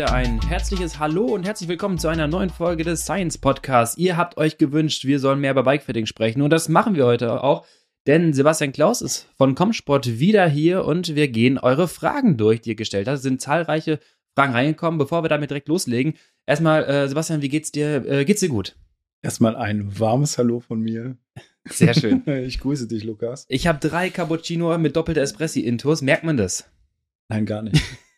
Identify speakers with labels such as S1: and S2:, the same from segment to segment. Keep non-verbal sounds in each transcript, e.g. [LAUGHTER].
S1: wieder ein herzliches Hallo und herzlich willkommen zu einer neuen Folge des Science Podcasts. Ihr habt euch gewünscht, wir sollen mehr über Bikefitting sprechen und das machen wir heute auch, denn Sebastian Klaus ist von Comsport wieder hier und wir gehen eure Fragen durch, die ihr gestellt habt. Es sind zahlreiche Fragen reingekommen. Bevor wir damit direkt loslegen, erstmal, äh, Sebastian, wie geht's dir? Äh, geht's dir gut?
S2: Erstmal ein warmes Hallo von mir.
S1: Sehr schön. [LAUGHS]
S2: Ich grüße dich, Lukas.
S1: Ich habe drei Cappuccino mit doppelter Espressi-Intos. Merkt man das?
S2: Nein, gar nicht. [LAUGHS]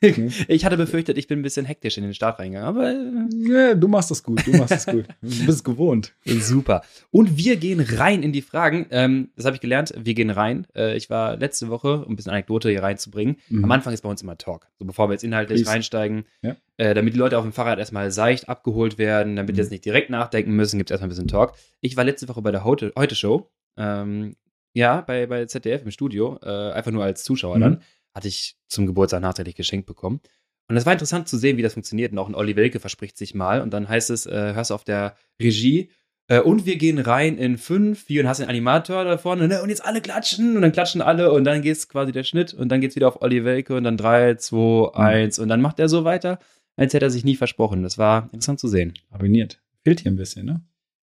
S1: ich hatte befürchtet, ich bin ein bisschen hektisch in den Start reingegangen, aber. Äh,
S2: ja, du machst das gut, du machst das gut. Du bist gewohnt.
S1: Super. Und wir gehen rein in die Fragen. Ähm, das habe ich gelernt. Wir gehen rein. Äh, ich war letzte Woche, um ein bisschen Anekdote hier reinzubringen. Mhm. Am Anfang ist bei uns immer Talk. So bevor wir jetzt inhaltlich Please. reinsteigen, ja. äh, damit die Leute auf dem Fahrrad erstmal seicht abgeholt werden, damit mhm. jetzt nicht direkt nachdenken müssen, gibt es erstmal ein bisschen Talk. Ich war letzte Woche bei der Heute-Show. Ähm, ja, bei, bei ZDF im Studio, äh, einfach nur als Zuschauer mhm. dann hatte ich zum Geburtstag nachträglich geschenkt bekommen. Und es war interessant zu sehen, wie das funktioniert. Und auch ein Olli Welke verspricht sich mal. Und dann heißt es, äh, hörst du auf der Regie, äh, und wir gehen rein in fünf, vier und hast den Animator da vorne, ne? Und jetzt alle klatschen und dann klatschen alle und dann geht's quasi der Schnitt und dann geht's wieder auf Olli Welke und dann drei, zwei, mhm. eins und dann macht er so weiter, als hätte er sich nie versprochen. Das war interessant zu sehen.
S2: Abonniert. Fehlt hier ein bisschen, ne?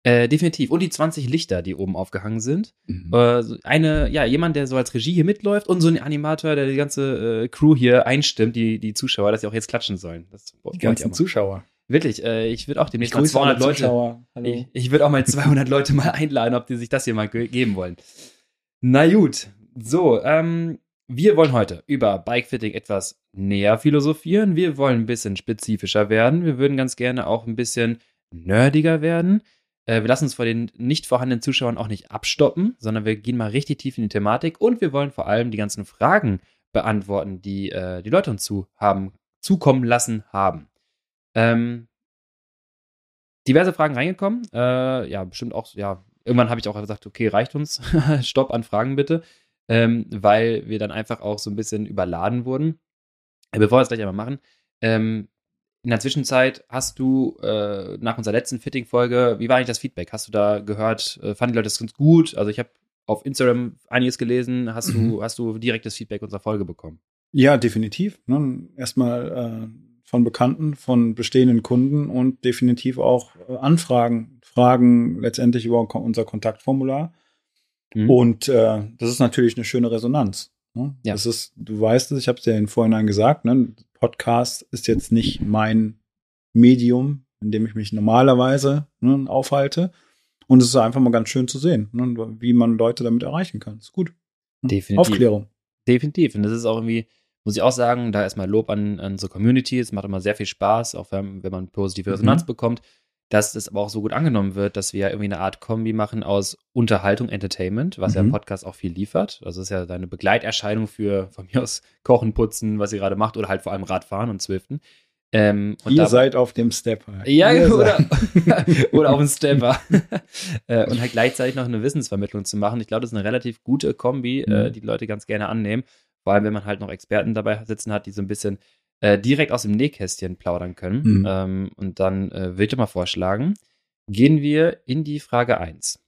S1: Äh, definitiv. Und die 20 Lichter, die oben aufgehangen sind. Mhm. Äh, eine, ja, jemand, der so als Regie hier mitläuft und so ein Animator, der die ganze äh, Crew hier einstimmt, die, die Zuschauer, dass sie auch jetzt klatschen sollen. Das
S2: die ganzen Zuschauer.
S1: Wirklich, äh, ich würde auch demnächst mal 200 Leute. Ich, ich würde auch mal 200 Leute mal einladen, ob die sich das hier mal ge geben wollen. Na gut, so, ähm, wir wollen heute über Bikefitting etwas näher philosophieren. Wir wollen ein bisschen spezifischer werden. Wir würden ganz gerne auch ein bisschen nerdiger werden. Äh, wir lassen uns vor den nicht vorhandenen Zuschauern auch nicht abstoppen, sondern wir gehen mal richtig tief in die Thematik und wir wollen vor allem die ganzen Fragen beantworten, die äh, die Leute uns zu haben, zukommen lassen haben. Ähm, diverse Fragen reingekommen. Äh, ja, bestimmt auch, ja, irgendwann habe ich auch gesagt, okay, reicht uns. [LAUGHS] Stopp an Fragen bitte. Ähm, weil wir dann einfach auch so ein bisschen überladen wurden. Äh, bevor wir es gleich einmal machen, ähm, in der Zwischenzeit hast du äh, nach unserer letzten Fitting-Folge, wie war eigentlich das Feedback? Hast du da gehört, äh, fanden die Leute das ganz gut? Also ich habe auf Instagram einiges gelesen. Hast mhm. du, hast du direktes Feedback unserer Folge bekommen?
S2: Ja, definitiv. Ne? Erstmal äh, von Bekannten, von bestehenden Kunden und definitiv auch äh, Anfragen, Fragen letztendlich über unser Kontaktformular. Mhm. Und äh, das ist natürlich eine schöne Resonanz. Ne? Ja. Das ist, du weißt es, ich habe es ja in Vorhinein gesagt, ne? Podcast ist jetzt nicht mein Medium, in dem ich mich normalerweise ne, aufhalte. Und es ist einfach mal ganz schön zu sehen, ne, wie man Leute damit erreichen kann. Ist gut.
S1: Ne? Definitiv.
S2: Aufklärung.
S1: Definitiv. Und das ist auch irgendwie, muss ich auch sagen, da erstmal Lob an, an unsere Community. Es macht immer sehr viel Spaß, auch wenn, wenn man positive Resonanz mhm. bekommt dass es aber auch so gut angenommen wird, dass wir ja irgendwie eine Art Kombi machen aus Unterhaltung, Entertainment, was mhm. ja im Podcast auch viel liefert. Also es ist ja deine Begleiterscheinung für von mir aus Kochen, Putzen, was ihr gerade macht, oder halt vor allem Radfahren und Zwiften.
S2: Ähm, und ihr da, seid auf dem Stepper.
S1: Ja, oder, [LAUGHS] oder auf dem Stepper. [LAUGHS] Äh, und halt gleichzeitig noch eine Wissensvermittlung zu machen. Ich glaube, das ist eine relativ gute Kombi, äh, mhm. äh, die, die Leute ganz gerne annehmen. Vor allem, wenn man halt noch Experten dabei sitzen hat, die so ein bisschen äh, direkt aus dem Nähkästchen plaudern können. Mhm. Ähm, und dann äh, würde ich mal vorschlagen, gehen wir in die Frage 1.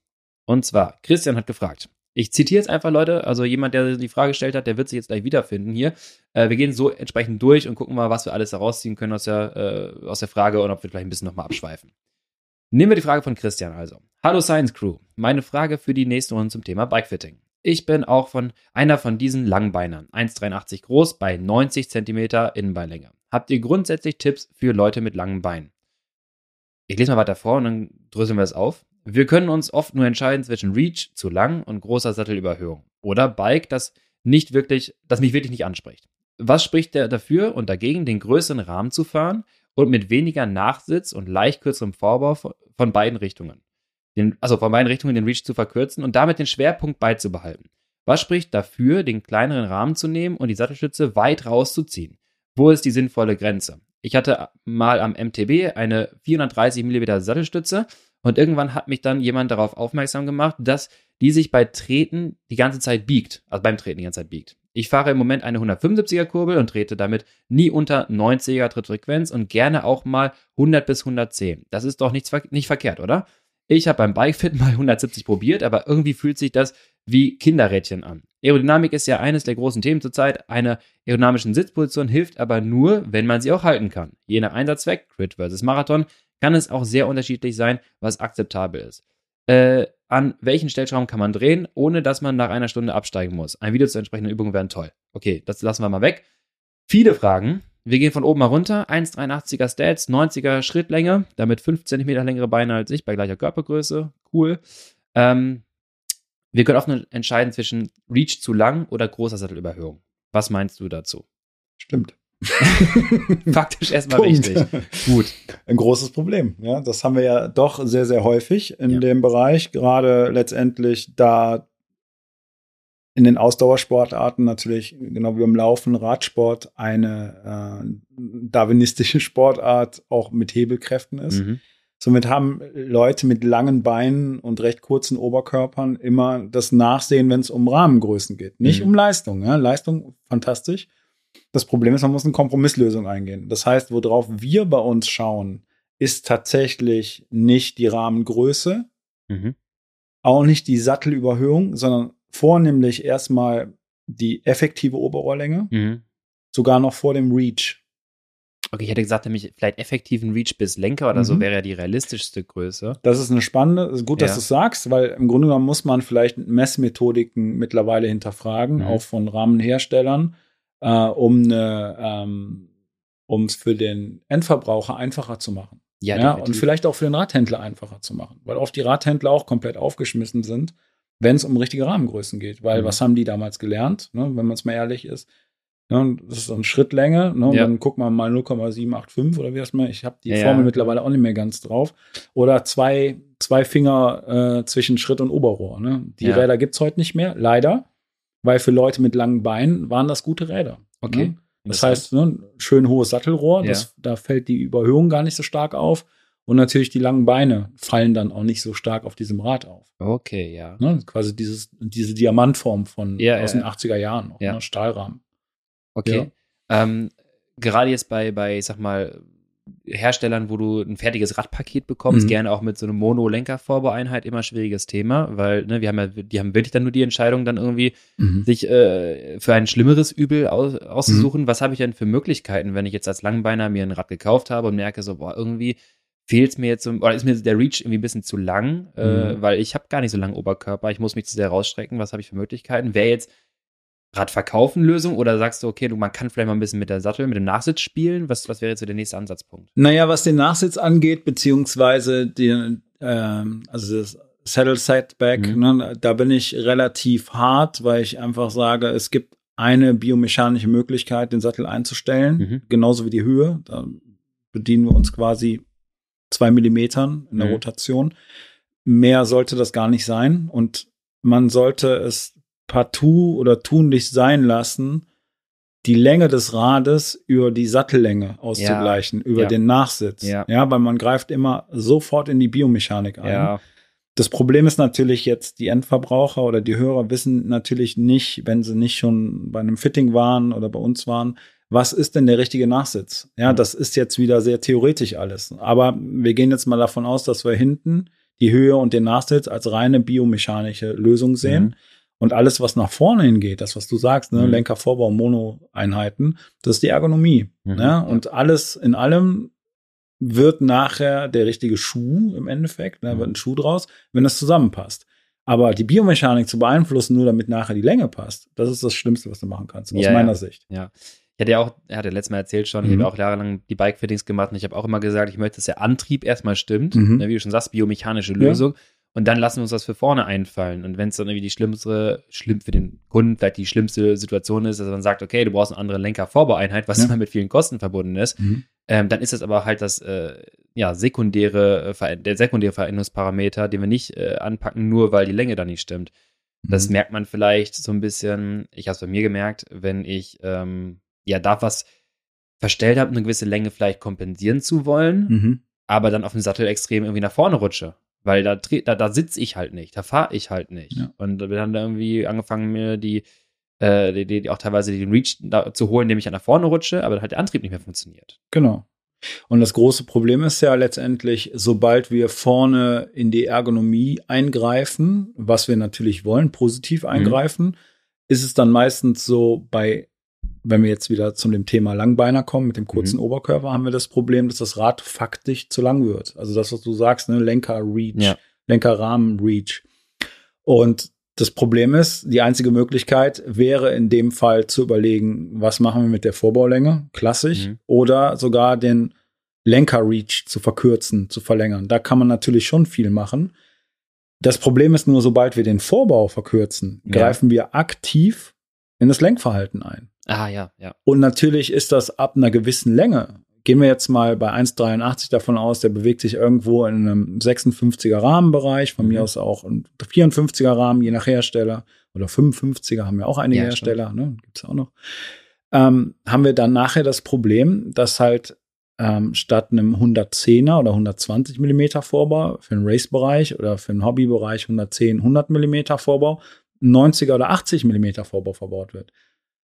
S1: Und zwar, Christian hat gefragt. Ich zitiere jetzt einfach Leute, also jemand, der die Frage gestellt hat, der wird sich jetzt gleich wiederfinden hier. Äh, wir gehen so entsprechend durch und gucken mal, was wir alles herausziehen können aus der, äh, aus der Frage und ob wir vielleicht ein bisschen nochmal abschweifen. Nehmen wir die Frage von Christian also. Hallo Science Crew. Meine Frage für die nächste Runde zum Thema Bikefitting. Ich bin auch von einer von diesen Langbeinern, 1,83 groß bei 90 cm Innenbeinlänge. Habt ihr grundsätzlich Tipps für Leute mit langen Beinen? Ich lese mal weiter vor und dann dröseln wir es auf. Wir können uns oft nur entscheiden zwischen Reach zu lang und großer Sattelüberhöhung oder Bike, das nicht wirklich, das mich wirklich nicht anspricht. Was spricht der dafür und dagegen, den größeren Rahmen zu fahren und mit weniger Nachsitz und leicht kürzerem Vorbau von beiden Richtungen? Den, also von beiden Richtungen den Reach zu verkürzen und damit den Schwerpunkt beizubehalten. Was spricht dafür, den kleineren Rahmen zu nehmen und die Sattelstütze weit rauszuziehen? Wo ist die sinnvolle Grenze? Ich hatte mal am MTB eine 430 mm Sattelstütze und irgendwann hat mich dann jemand darauf aufmerksam gemacht, dass die sich bei Treten die ganze Zeit biegt, also beim Treten die ganze Zeit biegt. Ich fahre im Moment eine 175er Kurbel und trete damit nie unter 90er Trittfrequenz und gerne auch mal 100 bis 110. Das ist doch nichts, nicht verkehrt, oder? Ich habe beim Bikefit [LAUGHS] mal 170 probiert, aber irgendwie fühlt sich das wie Kinderrädchen an. Aerodynamik ist ja eines der großen Themen zurzeit. Eine aerodynamischen Sitzposition hilft aber nur, wenn man sie auch halten kann. Je nach Einsatzzweck, Crit versus Marathon, kann es auch sehr unterschiedlich sein, was akzeptabel ist. Äh, an welchen Stellschrauben kann man drehen, ohne dass man nach einer Stunde absteigen muss? Ein Video zur entsprechenden Übung wäre toll. Okay, das lassen wir mal weg. Viele Fragen. Wir gehen von oben mal runter. 1,83er Stats, 90er Schrittlänge, damit 5 cm längere Beine als ich bei gleicher Körpergröße. Cool. Ähm, wir können oft entscheiden zwischen Reach zu lang oder großer Sattelüberhöhung. Was meinst du dazu?
S2: Stimmt. [LAUGHS]
S1: Faktisch erstmal richtig.
S2: Gut. Ein großes Problem. Ja, das haben wir ja doch sehr, sehr häufig in ja. dem Bereich. Gerade letztendlich, da in den Ausdauersportarten natürlich, genau wie im Laufen, Radsport eine äh, darwinistische Sportart auch mit Hebelkräften ist. Mhm. Somit haben Leute mit langen Beinen und recht kurzen Oberkörpern immer das Nachsehen, wenn es um Rahmengrößen geht. Nicht mhm. um Leistung. Ja? Leistung fantastisch. Das Problem ist, man muss eine Kompromisslösung eingehen. Das heißt, worauf wir bei uns schauen, ist tatsächlich nicht die Rahmengröße, mhm. auch nicht die Sattelüberhöhung, sondern vornehmlich erstmal die effektive Oberrohrlänge, mhm. sogar noch vor dem Reach.
S1: Okay, ich hätte gesagt, nämlich vielleicht effektiven Reach bis Lenker oder mhm. so wäre ja die realistischste Größe.
S2: Das ist eine spannende, gut, dass ja. du es sagst, weil im Grunde genommen muss man vielleicht Messmethodiken mittlerweile hinterfragen, mhm. auch von Rahmenherstellern, äh, um eine, ähm, um es für den Endverbraucher einfacher zu machen. Ja, ja und vielleicht auch für den Radhändler einfacher zu machen, weil oft die Radhändler auch komplett aufgeschmissen sind, wenn es um richtige Rahmengrößen geht. Weil mhm. was haben die damals gelernt, ne, wenn man es mal ehrlich ist? Ne, das ist so eine Schrittlänge. Ne, ja. Dann guckt man mal 0,785 oder wie das mal. Ich habe die ja, Formel ja. mittlerweile auch nicht mehr ganz drauf. Oder zwei, zwei Finger äh, zwischen Schritt und Oberrohr. Ne? Die Räder gibt es heute nicht mehr, leider. Weil für Leute mit langen Beinen waren das gute Räder.
S1: Okay.
S2: Ne? Das heißt, ne, schön hohes Sattelrohr, das, da fällt die Überhöhung gar nicht so stark auf. Und natürlich die langen Beine fallen dann auch nicht so stark auf diesem Rad auf.
S1: Okay, ja.
S2: Ne? Quasi dieses, diese Diamantform von ja, aus ja. den 80er Jahren noch, ja. ne? Stahlrahmen.
S1: Okay. Ähm, gerade jetzt bei, bei, ich sag mal, Herstellern, wo du ein fertiges Radpaket bekommst, mhm. gerne auch mit so einem Mono-Lenker-Vorbaueinheit, immer schwieriges Thema, weil ne, wir haben ja, die haben wirklich dann nur die Entscheidung, dann irgendwie mhm. sich äh, für ein schlimmeres Übel aus, auszusuchen. Mhm. Was habe ich denn für Möglichkeiten, wenn ich jetzt als Langbeiner mir ein Rad gekauft habe und merke so, boah, irgendwie fehlt es mir jetzt, oder ist mir der Reach irgendwie ein bisschen zu lang, äh, mhm. weil ich habe gar nicht so langen Oberkörper, ich muss mich zu sehr rausstrecken, was habe ich für Möglichkeiten? Wäre jetzt Radverkaufen Lösung oder sagst du, okay, du, man kann vielleicht mal ein bisschen mit der Sattel, mit dem Nachsitz spielen? Was, was wäre jetzt so der nächste Ansatzpunkt?
S2: Naja, was den Nachsitz angeht, beziehungsweise den, ähm, also das Saddle Setback, mhm. ne, da bin ich relativ hart, weil ich einfach sage, es gibt eine biomechanische Möglichkeit, den Sattel einzustellen, mhm. genauso wie die Höhe. Da bedienen wir uns quasi zwei Millimetern in der mhm. Rotation. Mehr sollte das gar nicht sein und man sollte es partout oder tunlich sein lassen, die Länge des Rades über die Sattellänge auszugleichen, ja. über ja. den Nachsitz. Ja. ja, weil man greift immer sofort in die Biomechanik ein. Das Problem ist natürlich jetzt, die Endverbraucher oder die Hörer wissen natürlich nicht, wenn sie nicht schon bei einem Fitting waren oder bei uns waren, was ist denn der richtige Nachsitz? Ja, mhm. das ist jetzt wieder sehr theoretisch alles. Aber wir gehen jetzt mal davon aus, dass wir hinten die Höhe und den Nachsitz als reine biomechanische Lösung sehen. Mhm. Und alles, was nach vorne hingeht, das, was du sagst, ne, mhm. Lenker, Vorbau, Mono-Einheiten, das ist die Ergonomie. Mhm. Ne? Und alles in allem wird nachher der richtige Schuh im Endeffekt, da ne, wird ein Schuh draus, wenn das zusammenpasst. Aber die Biomechanik zu beeinflussen, nur damit nachher die Länge passt, das ist das Schlimmste, was du machen kannst, aus ja, meiner
S1: ja.
S2: Sicht.
S1: Ja. Ich hatte ja auch, er hat ja letztes Mal erzählt schon, mhm. ich habe auch jahrelang die Bike-Fittings gemacht und ich habe auch immer gesagt, ich möchte, dass der Antrieb erstmal stimmt, mhm. ne, wie du schon sagst, biomechanische Lösung. Ja. Und dann lassen wir uns das für vorne einfallen. Und wenn es dann irgendwie die schlimmste, schlimm für den Kunden vielleicht die schlimmste Situation ist, dass dann sagt, okay, du brauchst eine andere Lenker-Vorbaueinheit, was ja. immer mit vielen Kosten verbunden ist, mhm. ähm, dann ist das aber halt das äh, ja, sekundäre, äh, der sekundäre Veränderungsparameter, den wir nicht äh, anpacken, nur weil die Länge da nicht stimmt. Mhm. Das merkt man vielleicht so ein bisschen, ich habe es bei mir gemerkt, wenn ich ähm, ja da was verstellt habe, eine gewisse Länge vielleicht kompensieren zu wollen, mhm. aber dann auf dem Sattel extrem irgendwie nach vorne rutsche. Weil da, da, da sitze ich halt nicht, da fahre ich halt nicht. Ja. Und wir haben da irgendwie angefangen, mir die, äh, die, die, auch teilweise den Reach zu holen, indem ich nach vorne rutsche, aber halt der Antrieb nicht mehr funktioniert.
S2: Genau. Und das große Problem ist ja letztendlich, sobald wir vorne in die Ergonomie eingreifen, was wir natürlich wollen, positiv mhm. eingreifen, mhm. ist es dann meistens so bei, wenn wir jetzt wieder zu dem Thema Langbeiner kommen, mit dem kurzen mhm. Oberkörper, haben wir das Problem, dass das Rad faktisch zu lang wird. Also das, was du sagst, ne, Lenker-Reach, ja. Lenkerrahmen-Reach. Und das Problem ist, die einzige Möglichkeit wäre in dem Fall zu überlegen, was machen wir mit der Vorbaulänge, klassisch, mhm. oder sogar den Lenker-Reach zu verkürzen, zu verlängern. Da kann man natürlich schon viel machen. Das Problem ist nur, sobald wir den Vorbau verkürzen, ja. greifen wir aktiv in das Lenkverhalten ein.
S1: Ah, ja, ja.
S2: Und natürlich ist das ab einer gewissen Länge. Gehen wir jetzt mal bei 1,83 davon aus, der bewegt sich irgendwo in einem 56er Rahmenbereich, von mhm. mir aus auch ein 54er Rahmen, je nach Hersteller. Oder 55er haben wir auch einige ja, Hersteller, ne? Gibt's auch noch. Ähm, haben wir dann nachher das Problem, dass halt ähm, statt einem 110er oder 120 Millimeter Vorbau für den Race-Bereich oder für den Hobby-Bereich 110, 100 Millimeter Vorbau, 90er oder 80 Millimeter Vorbau verbaut wird.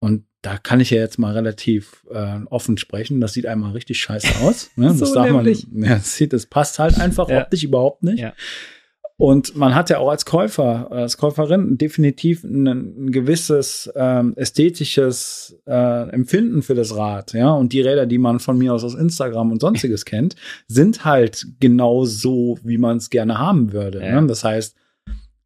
S2: Und da kann ich ja jetzt mal relativ äh, offen sprechen. Das sieht einmal richtig scheiße aus. Ne? [LAUGHS] so das darf man. Ja, das, sieht, das passt halt [LAUGHS] einfach ja. optisch überhaupt nicht. Ja. Und man hat ja auch als Käufer, als Käuferin definitiv ein, ein gewisses ähm, ästhetisches äh, Empfinden für das Rad, ja. Und die Räder, die man von mir aus aus Instagram und sonstiges [LAUGHS] kennt, sind halt genau so, wie man es gerne haben würde. Ja. Ne? Das heißt,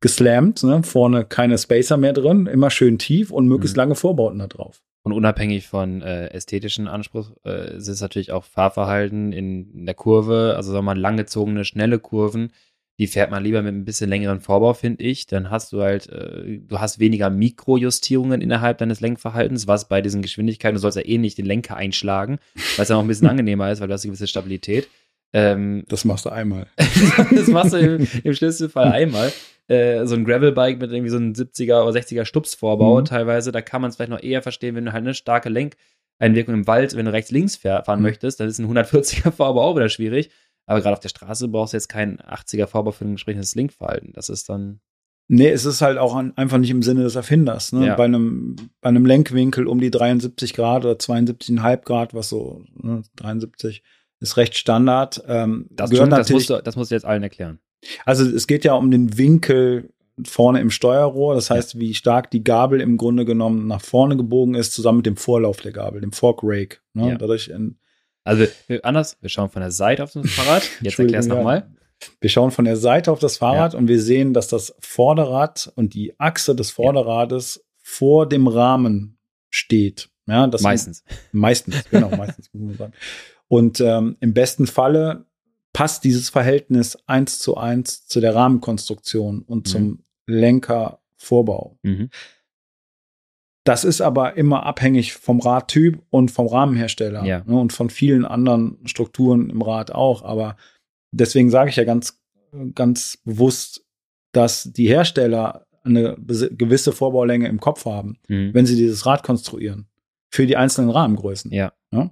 S2: geslammt, ne? vorne keine Spacer mehr drin, immer schön tief und möglichst mhm. lange Vorbauten da drauf.
S1: Und unabhängig von äh, ästhetischen Anspruch äh, ist es natürlich auch Fahrverhalten in, in der Kurve, also sagen wir mal langgezogene, schnelle Kurven die fährt man lieber mit ein bisschen längeren Vorbau, finde ich. Dann hast du halt, äh, du hast weniger Mikrojustierungen innerhalb deines Lenkverhaltens, was bei diesen Geschwindigkeiten, du sollst ja eh nicht den Lenker einschlagen, weil es ja noch ein bisschen [LAUGHS] angenehmer ist, weil du hast eine gewisse Stabilität.
S2: Ähm, das machst du einmal. [LAUGHS]
S1: das machst du im, im schlimmsten Fall einmal. Äh, so ein Gravelbike mit irgendwie so einem 70er oder 60er Stupsvorbau mhm. teilweise, da kann man es vielleicht noch eher verstehen, wenn du halt eine starke Lenkeinwirkung im Wald, wenn du rechts-links fahren mhm. möchtest, dann ist ein 140er [LAUGHS] Vorbau auch wieder schwierig. Aber gerade auf der Straße brauchst du jetzt keinen 80er Vorbau für ein entsprechendes Linkverhalten. Das ist dann.
S2: Nee, es ist halt auch einfach nicht im Sinne des Erfinders. Ne? Ja. Bei, einem, bei einem Lenkwinkel um die 73 Grad oder 72,5 Grad, was so ne, 73 ist recht Standard. Ähm,
S1: das, gehört das, musst du, das musst du jetzt allen erklären.
S2: Also es geht ja um den Winkel vorne im Steuerrohr, das heißt, wie stark die Gabel im Grunde genommen nach vorne gebogen ist, zusammen mit dem Vorlauf der Gabel, dem Fork Rake. Ne? Ja. Dadurch
S1: also wir, anders, wir schauen von der Seite auf das Fahrrad. [LAUGHS] Jetzt erklär's nochmal.
S2: Wir schauen von der Seite auf das Fahrrad ja. und wir sehen, dass das Vorderrad und die Achse des Vorderrades ja. vor dem Rahmen steht. Ja, das
S1: meistens.
S2: Meistens, genau, meistens muss man sagen. Und ähm, im besten Falle passt dieses Verhältnis eins zu eins zu der Rahmenkonstruktion und mhm. zum Lenkervorbau. Mhm. Das ist aber immer abhängig vom Radtyp und vom Rahmenhersteller ja. ne, und von vielen anderen Strukturen im Rad auch. Aber deswegen sage ich ja ganz, ganz bewusst, dass die Hersteller eine gewisse Vorbaulänge im Kopf haben, mhm. wenn sie dieses Rad konstruieren für die einzelnen Rahmengrößen.
S1: Ja.
S2: ja.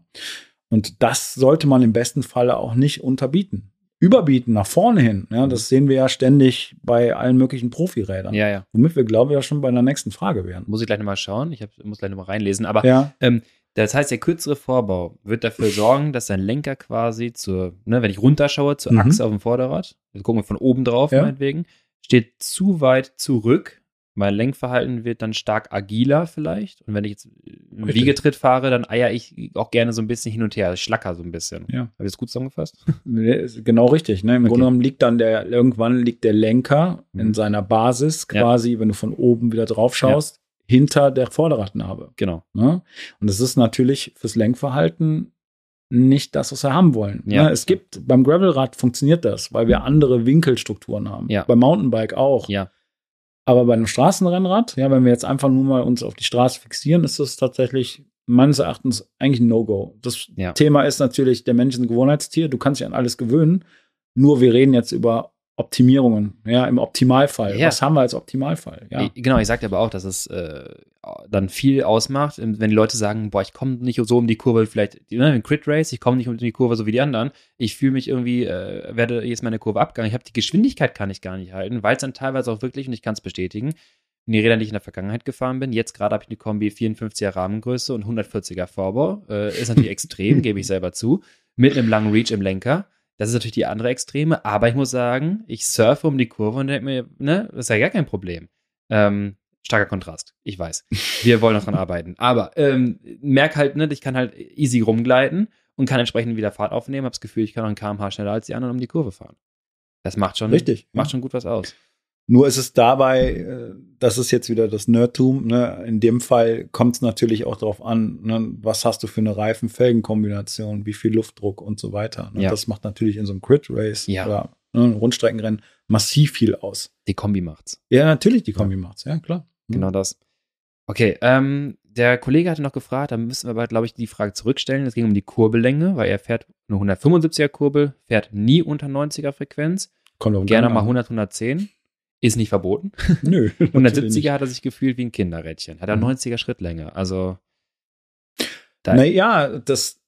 S2: Und das sollte man im besten Falle auch nicht unterbieten überbieten nach vorne hin. Ja, das sehen wir ja ständig bei allen möglichen Profirädern.
S1: Ja, ja.
S2: Womit wir, glaube ich, ja schon bei der nächsten Frage wären.
S1: Muss ich gleich nochmal schauen. Ich hab, muss gleich nochmal reinlesen. Aber
S2: ja.
S1: ähm, das heißt, der kürzere Vorbau wird dafür sorgen, dass dein Lenker quasi zur, ne, wenn ich runterschaue, zur mhm. Achse auf dem Vorderrad, wir gucken von oben drauf, ja. meinetwegen, steht zu weit zurück mein Lenkverhalten wird dann stark agiler vielleicht. Und wenn ich jetzt im Wiegetritt fahre, dann eier ich auch gerne so ein bisschen hin und her. Ich schlacker so ein bisschen.
S2: Ja.
S1: Habe ich das gut zusammengefasst? [LAUGHS]
S2: genau richtig. Ne? Im okay. Grunde genommen liegt dann der, irgendwann liegt der Lenker mhm. in seiner Basis quasi, ja. wenn du von oben wieder drauf schaust, ja. hinter der Vorderradnabe.
S1: Genau.
S2: Ne? Und das ist natürlich fürs Lenkverhalten nicht das, was wir haben wollen. Ja. Ne? Es gibt, beim Gravelrad funktioniert das, weil wir andere Winkelstrukturen haben.
S1: Ja.
S2: Beim Mountainbike auch.
S1: Ja.
S2: Aber bei einem Straßenrennrad, ja, wenn wir jetzt einfach nur mal uns auf die Straße fixieren, ist das tatsächlich meines Erachtens eigentlich ein No-Go. Das ja. Thema ist natürlich, der Mensch ist ein Gewohnheitstier, du kannst dich an alles gewöhnen. Nur wir reden jetzt über Optimierungen, ja, im Optimalfall. Ja. Was haben wir als Optimalfall? Ja.
S1: Genau, ich sagte aber auch, dass es äh, dann viel ausmacht, wenn die Leute sagen, boah, ich komme nicht so um die Kurve, vielleicht ne, ein Crit Race, ich komme nicht um die Kurve so wie die anderen. Ich fühle mich irgendwie, äh, werde jetzt meine Kurve abgegangen. Ich habe die Geschwindigkeit kann ich gar nicht halten, weil es dann teilweise auch wirklich, und ich kann es bestätigen, in die Räder, die ich in der Vergangenheit gefahren bin. Jetzt gerade habe ich eine Kombi 54er Rahmengröße und 140er Vorbau. Äh, ist natürlich [LAUGHS] extrem, gebe ich selber zu. Mit einem langen Reach im Lenker. Das ist natürlich die andere Extreme, aber ich muss sagen, ich surfe um die Kurve und denke mir, ne, das ist ja gar kein Problem. Ähm, starker Kontrast. Ich weiß. [LAUGHS] Wir wollen noch dran arbeiten. Aber ähm, merk halt, ne, ich kann halt easy rumgleiten und kann entsprechend wieder Fahrt aufnehmen. Hab das Gefühl, ich kann noch ein kmh schneller als die anderen um die Kurve fahren. Das macht schon,
S2: Richtig,
S1: macht
S2: ja.
S1: schon gut was aus.
S2: Nur ist es dabei, äh, das ist jetzt wieder das Nerdtum, ne? in dem Fall kommt es natürlich auch darauf an, ne? was hast du für eine Reifen-Felgen-Kombination, wie viel Luftdruck und so weiter. Ne?
S1: Ja.
S2: Das macht natürlich in so einem Crit-Race
S1: Ja.
S2: oder ne, Rundstreckenrennen massiv viel aus.
S1: Die Kombi macht's.
S2: Ja, natürlich die Kombi macht's, ja klar. Mhm.
S1: Genau das. Okay, ähm, der Kollege hatte noch gefragt, da müssen wir aber, glaube ich, die Frage zurückstellen. Es ging um die Kurbellänge, weil er fährt eine 175er Kurbel, fährt nie unter 90er Frequenz,
S2: Kommt
S1: gerne mal
S2: an.
S1: 100, 110. Ist nicht verboten. [LAUGHS]
S2: Nö. [LAUGHS] natürlich
S1: 170er hat er sich gefühlt wie ein Kinderrädchen. Hat er
S2: Mhm.
S1: 90er Schrittlänge. Also Da-
S2: Naja, das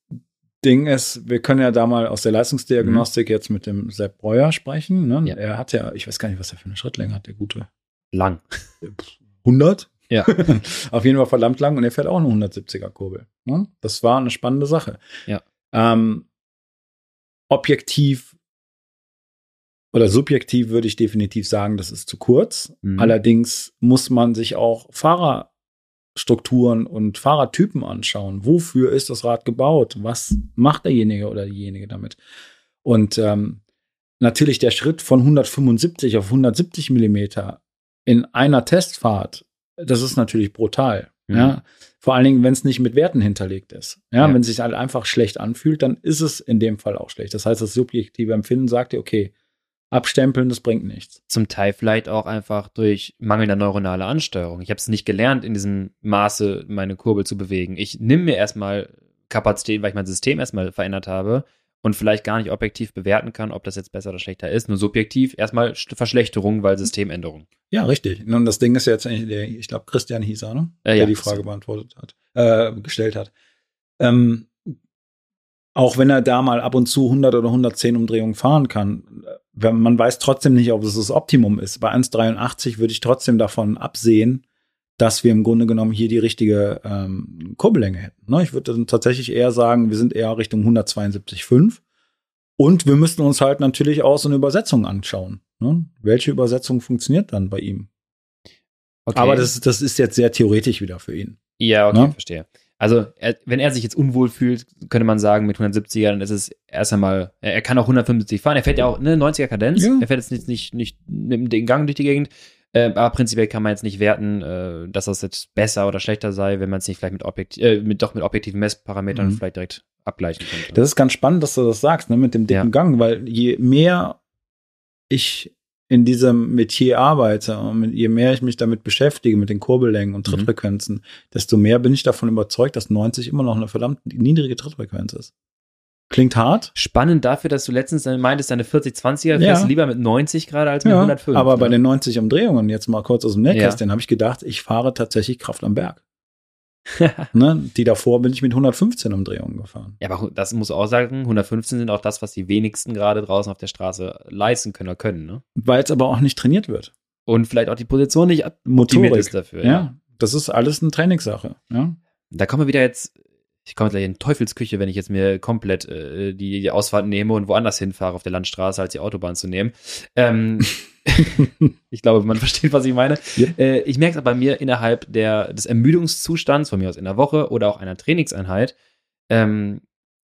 S2: Ding ist, wir können ja da mal aus der Leistungsdiagnostik jetzt mit dem Sepp Breuer sprechen. Ne?
S1: Mhm. Ja.
S2: Er hat ja, ich weiß gar nicht, was er für eine Schrittlänge hat, der gute.
S1: lang.
S2: 100?
S1: Ja. [LAUGHS]
S2: Auf jeden Fall verdammt lang und er fährt auch eine 170er Kurbel. Ne? Das war eine spannende Sache.
S1: Ja.
S2: Ähm, objektiv oder subjektiv würde ich definitiv sagen, das ist zu kurz.
S1: Mhm.
S2: Allerdings muss man sich auch Fahrerstrukturen und Fahrertypen anschauen. Wofür ist das Rad gebaut? Was macht derjenige oder diejenige damit? Und ähm, natürlich der Schritt von 175 auf 170 Millimeter in einer Testfahrt, das ist natürlich brutal.
S1: Mhm.
S2: Ja? Vor allen Dingen, wenn es nicht mit Werten hinterlegt ist. Ja,
S1: Ja.
S2: wenn es sich halt einfach schlecht anfühlt, dann ist es in dem Fall auch schlecht. Das heißt, das subjektive Empfinden sagt dir, okay, abstempeln, das bringt nichts.
S1: Zum Teil vielleicht auch einfach durch mangelnde neuronale Ansteuerung. Ich habe es nicht gelernt, in diesem Maße meine Kurbel zu bewegen. Ich nehme mir erstmal Kapazität, weil ich mein System erstmal verändert habe und vielleicht gar nicht objektiv bewerten kann, ob das jetzt besser oder schlechter ist. Nur subjektiv erstmal St- Verschlechterung, weil Systemänderung.
S2: Ja, richtig. Und das Ding ist jetzt, ich glaube, Christian hieß er, ne?
S1: Äh,
S2: der
S1: ja,
S2: die. Frage beantwortet hat, äh, gestellt hat. Ähm, auch wenn er da mal ab und zu 100 oder 110 Umdrehungen fahren kann, äh, wenn, man weiß trotzdem nicht, ob es das Optimum ist. Bei 1,83 würde ich trotzdem davon absehen, dass wir im Grunde genommen hier die richtige ähm, Kurbellänge hätten. Ne? Ich würde dann tatsächlich eher sagen, wir sind eher Richtung 172,5. Und wir müssten uns halt natürlich auch so eine Übersetzung anschauen. Ne? Welche Übersetzung funktioniert dann bei ihm?
S1: Okay.
S2: Aber das, das ist jetzt sehr theoretisch wieder für ihn.
S1: Ja, okay,
S2: Ne?
S1: verstehe. Also, er, wenn er sich jetzt unwohl fühlt, könnte man sagen, mit 170er, dann ist es erst einmal, er, er kann auch 175 fahren. Er fährt ja auch eine 90er Kadenz.
S2: Ja.
S1: Er fährt jetzt nicht, nicht, nicht den Gang durch die Gegend. Äh, aber prinzipiell kann man jetzt nicht werten, äh, dass das jetzt besser oder schlechter sei, wenn man es nicht vielleicht mit, Objekt äh, mit doch mit objektiven Messparametern
S2: Mhm.
S1: vielleicht direkt abgleichen könnte.
S2: Das ist ganz spannend, dass du das sagst, ne, mit dem dicken
S1: Ja.
S2: Gang, weil je mehr ich in diesem Metier arbeite und je mehr ich mich damit beschäftige, mit den Kurbellängen und
S1: Mhm.
S2: Trittfrequenzen, desto mehr bin ich davon überzeugt, dass 90 immer noch eine verdammt niedrige Trittfrequenz ist. Klingt hart.
S1: Spannend dafür, dass du letztens meintest, deine 40-20er
S2: Ja.
S1: fährst lieber mit 90 gerade als mit 105.
S2: aber bei
S1: ne?
S2: den 90 Umdrehungen, jetzt mal kurz aus dem Nähkästchen, habe ich gedacht, ich fahre tatsächlich Kraft am Berg. [LAUGHS] ne? Die davor bin ich mit 115 Umdrehungen gefahren.
S1: Ja, aber das muss auch sagen, 115 sind auch das, was die wenigsten gerade draußen auf der Straße leisten können oder können, ne?
S2: Weil es aber auch nicht trainiert wird.
S1: Und vielleicht auch die Position nicht
S2: Motorik.
S1: ist dafür.
S2: Ja, das ist alles eine Trainingssache. Ja.
S1: Da kommen wir wieder jetzt, ich komme gleich in Teufelsküche, wenn ich jetzt mir komplett äh, die, die Ausfahrt nehme und woanders hinfahre auf der Landstraße, als die Autobahn zu nehmen. Ähm, [LAUGHS] [LAUGHS] ich glaube, man versteht, was ich meine.
S2: Yep.
S1: Äh, ich merke es bei mir innerhalb der, des Ermüdungszustands, von mir aus in der Woche oder auch einer Trainingseinheit, ähm,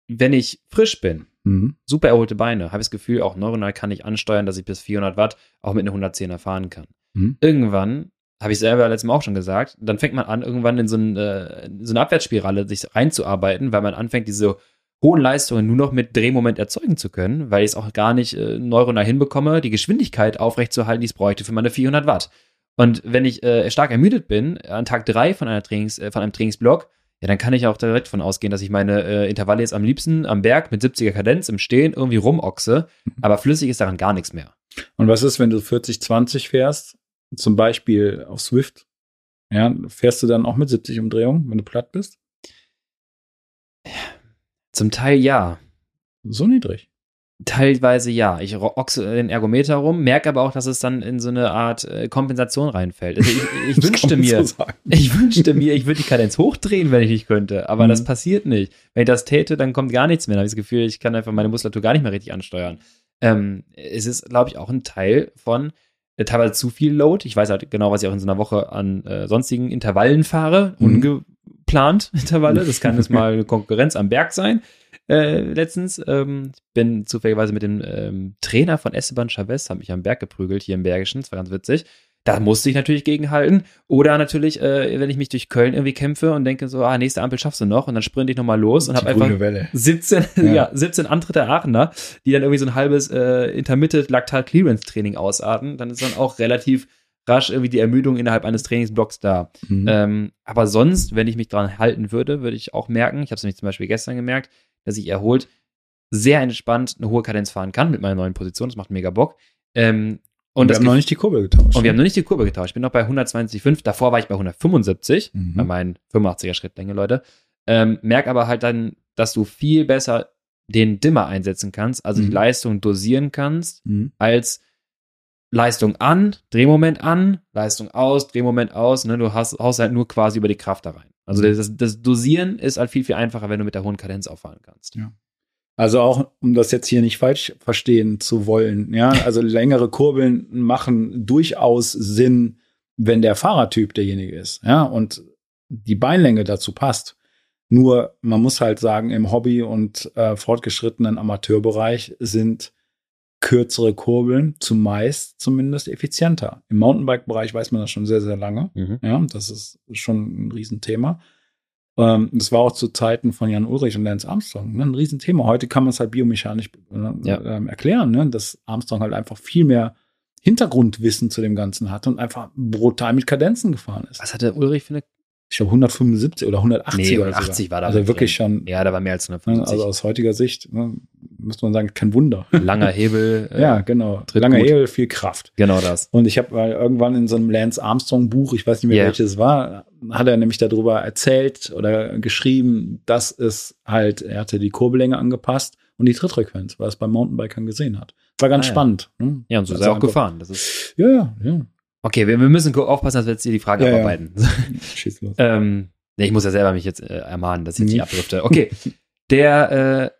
S1: wenn ich frisch bin,
S2: Mhm.
S1: super erholte Beine, habe ich das Gefühl, auch neuronal kann ich ansteuern, dass ich bis 400 Watt auch mit einer 110er fahren kann.
S2: Mhm.
S1: Irgendwann, habe ich selber letztes Mal auch schon gesagt, dann fängt man an, irgendwann in so, ein, äh, so eine Abwärtsspirale sich reinzuarbeiten, weil man anfängt, diese hohen Leistungen nur noch mit Drehmoment erzeugen zu können, weil ich es auch gar nicht äh, neuronal hinbekomme, die Geschwindigkeit aufrechtzuerhalten, die es bräuchte für meine 400 Watt. Und wenn ich äh, stark ermüdet bin, an Tag drei von, einer Trainings, äh, von einem Trainingsblock, ja, dann kann ich auch direkt von ausgehen, dass ich meine äh, Intervalle jetzt am liebsten am Berg mit 70er Kadenz im Stehen irgendwie rumochse, aber flüssig ist daran gar nichts mehr.
S2: Und was ist, wenn du 40-20 fährst, zum Beispiel auf Swift? Ja, fährst du dann auch mit 70 Umdrehungen, wenn du platt bist?
S1: Zum Teil ja.
S2: So niedrig.
S1: Teilweise ja. Ich ochse den Ergometer rum, merke aber auch, dass es dann in so eine Art äh, Kompensation reinfällt. Also ich, ich [LAUGHS] wünschte mir,
S2: so [LAUGHS]
S1: ich wünschte mir, ich würde die Kadenz hochdrehen, wenn ich nicht könnte. Aber
S2: Mhm.
S1: das passiert nicht. Wenn ich das täte, dann kommt gar nichts mehr. Dann habe ich das Gefühl, ich kann einfach meine Muskulatur gar nicht mehr richtig ansteuern. Ähm, es ist, glaube ich, auch ein Teil von teilweise zu viel Load. Ich weiß halt genau, was ich auch in so einer Woche an äh, sonstigen Intervallen fahre. Mhm. Ungeplant [LAUGHS] Intervalle. Das kann jetzt [LAUGHS] mal eine Konkurrenz am Berg sein. Äh, letztens ähm, bin zufälligerweise mit dem ähm, Trainer von Esteban Chavez, habe mich am Berg geprügelt hier im Bergischen. Das war ganz witzig. Da musste ich natürlich gegenhalten. Oder natürlich, äh, wenn ich mich durch Köln irgendwie kämpfe und denke so, ah, nächste Ampel schaffst du noch und dann sprinte ich nochmal los und habe einfach
S2: Welle.
S1: 17, [LAUGHS] ja. ja. 17 Antritte Aachener, die dann irgendwie so ein halbes äh, Intermittent Lactal Clearance Training ausarten. Dann ist dann auch relativ rasch irgendwie die Ermüdung innerhalb eines Trainingsblocks da. Mhm. Ähm, aber sonst, wenn ich mich dran halten würde, würde ich auch merken, ich habe es nämlich zum Beispiel gestern gemerkt, dass ich erholt sehr entspannt eine hohe Kadenz fahren kann mit meiner neuen Position. Das macht mega Bock. Ähm,
S2: und, wir haben noch nicht die Kurbel getauscht.
S1: Und wir haben noch nicht die Kurbel getauscht. Ich bin noch bei 120,5. Davor war ich bei 175, mhm. bei meinen 85er Schrittlänge, Leute. Ähm, merk aber halt dann, dass du viel besser den Dimmer einsetzen kannst, also mhm. die Leistung dosieren kannst, mhm. als Leistung an, Drehmoment an, Leistung aus, Drehmoment aus. Ne? Du hast, haust halt nur quasi über die Kraft da rein. Also mhm. das, das Dosieren ist halt viel, viel einfacher, wenn du mit der hohen Kadenz auffahren kannst.
S2: Ja. Also auch, um das jetzt hier nicht falsch verstehen zu wollen, ja, also längere Kurbeln machen durchaus Sinn, wenn der Fahrertyp derjenige ist, ja, und die Beinlänge dazu passt. Nur, man muss halt sagen, im Hobby- und äh, fortgeschrittenen Amateurbereich sind kürzere Kurbeln zumeist zumindest effizienter. Im Mountainbike-Bereich weiß man das schon sehr, sehr lange. Mhm. Ja, das ist schon ein Riesenthema. Ähm, das war auch zu Zeiten von Jan Ulrich und Lance Armstrong ne, ein Riesenthema. Heute kann man es halt biomechanisch äh, ja. ähm, erklären, ne, dass Armstrong halt einfach viel mehr Hintergrundwissen zu dem Ganzen hatte und einfach brutal mit Kadenzen gefahren ist.
S1: Was hatte Ulrich für eine
S2: ich glaube 175 oder 180
S1: nee, 180 war da.
S2: Also wirklich schon.
S1: Ja, da war mehr als 150.
S2: Also aus heutiger Sicht ne, müsste man sagen, kein Wunder.
S1: Langer [LAUGHS] Hebel.
S2: Äh, ja, genau. Langer gut. Hebel, viel Kraft.
S1: Genau das.
S2: Und ich habe irgendwann in so einem Lance Armstrong Buch, ich weiß nicht mehr yeah. welches war, hat er nämlich darüber erzählt oder geschrieben, dass es halt, er hatte die Kurbellänge angepasst und die Trittfrequenz, weil er es beim Mountainbikern gesehen hat. War ganz ah, ja. spannend.
S1: Ne? Ja, und so ist er auch gefahren. Das ist
S2: ja, ja, ja.
S1: Okay, wir, wir müssen aufpassen, dass wir jetzt hier die Frage ja, abarbeiten. Ja. [LAUGHS] Schieß los. ähm, ich muss ja selber mich jetzt äh, ermahnen, dass ich jetzt mhm. nicht abdrifte. Okay, [LAUGHS] der, äh,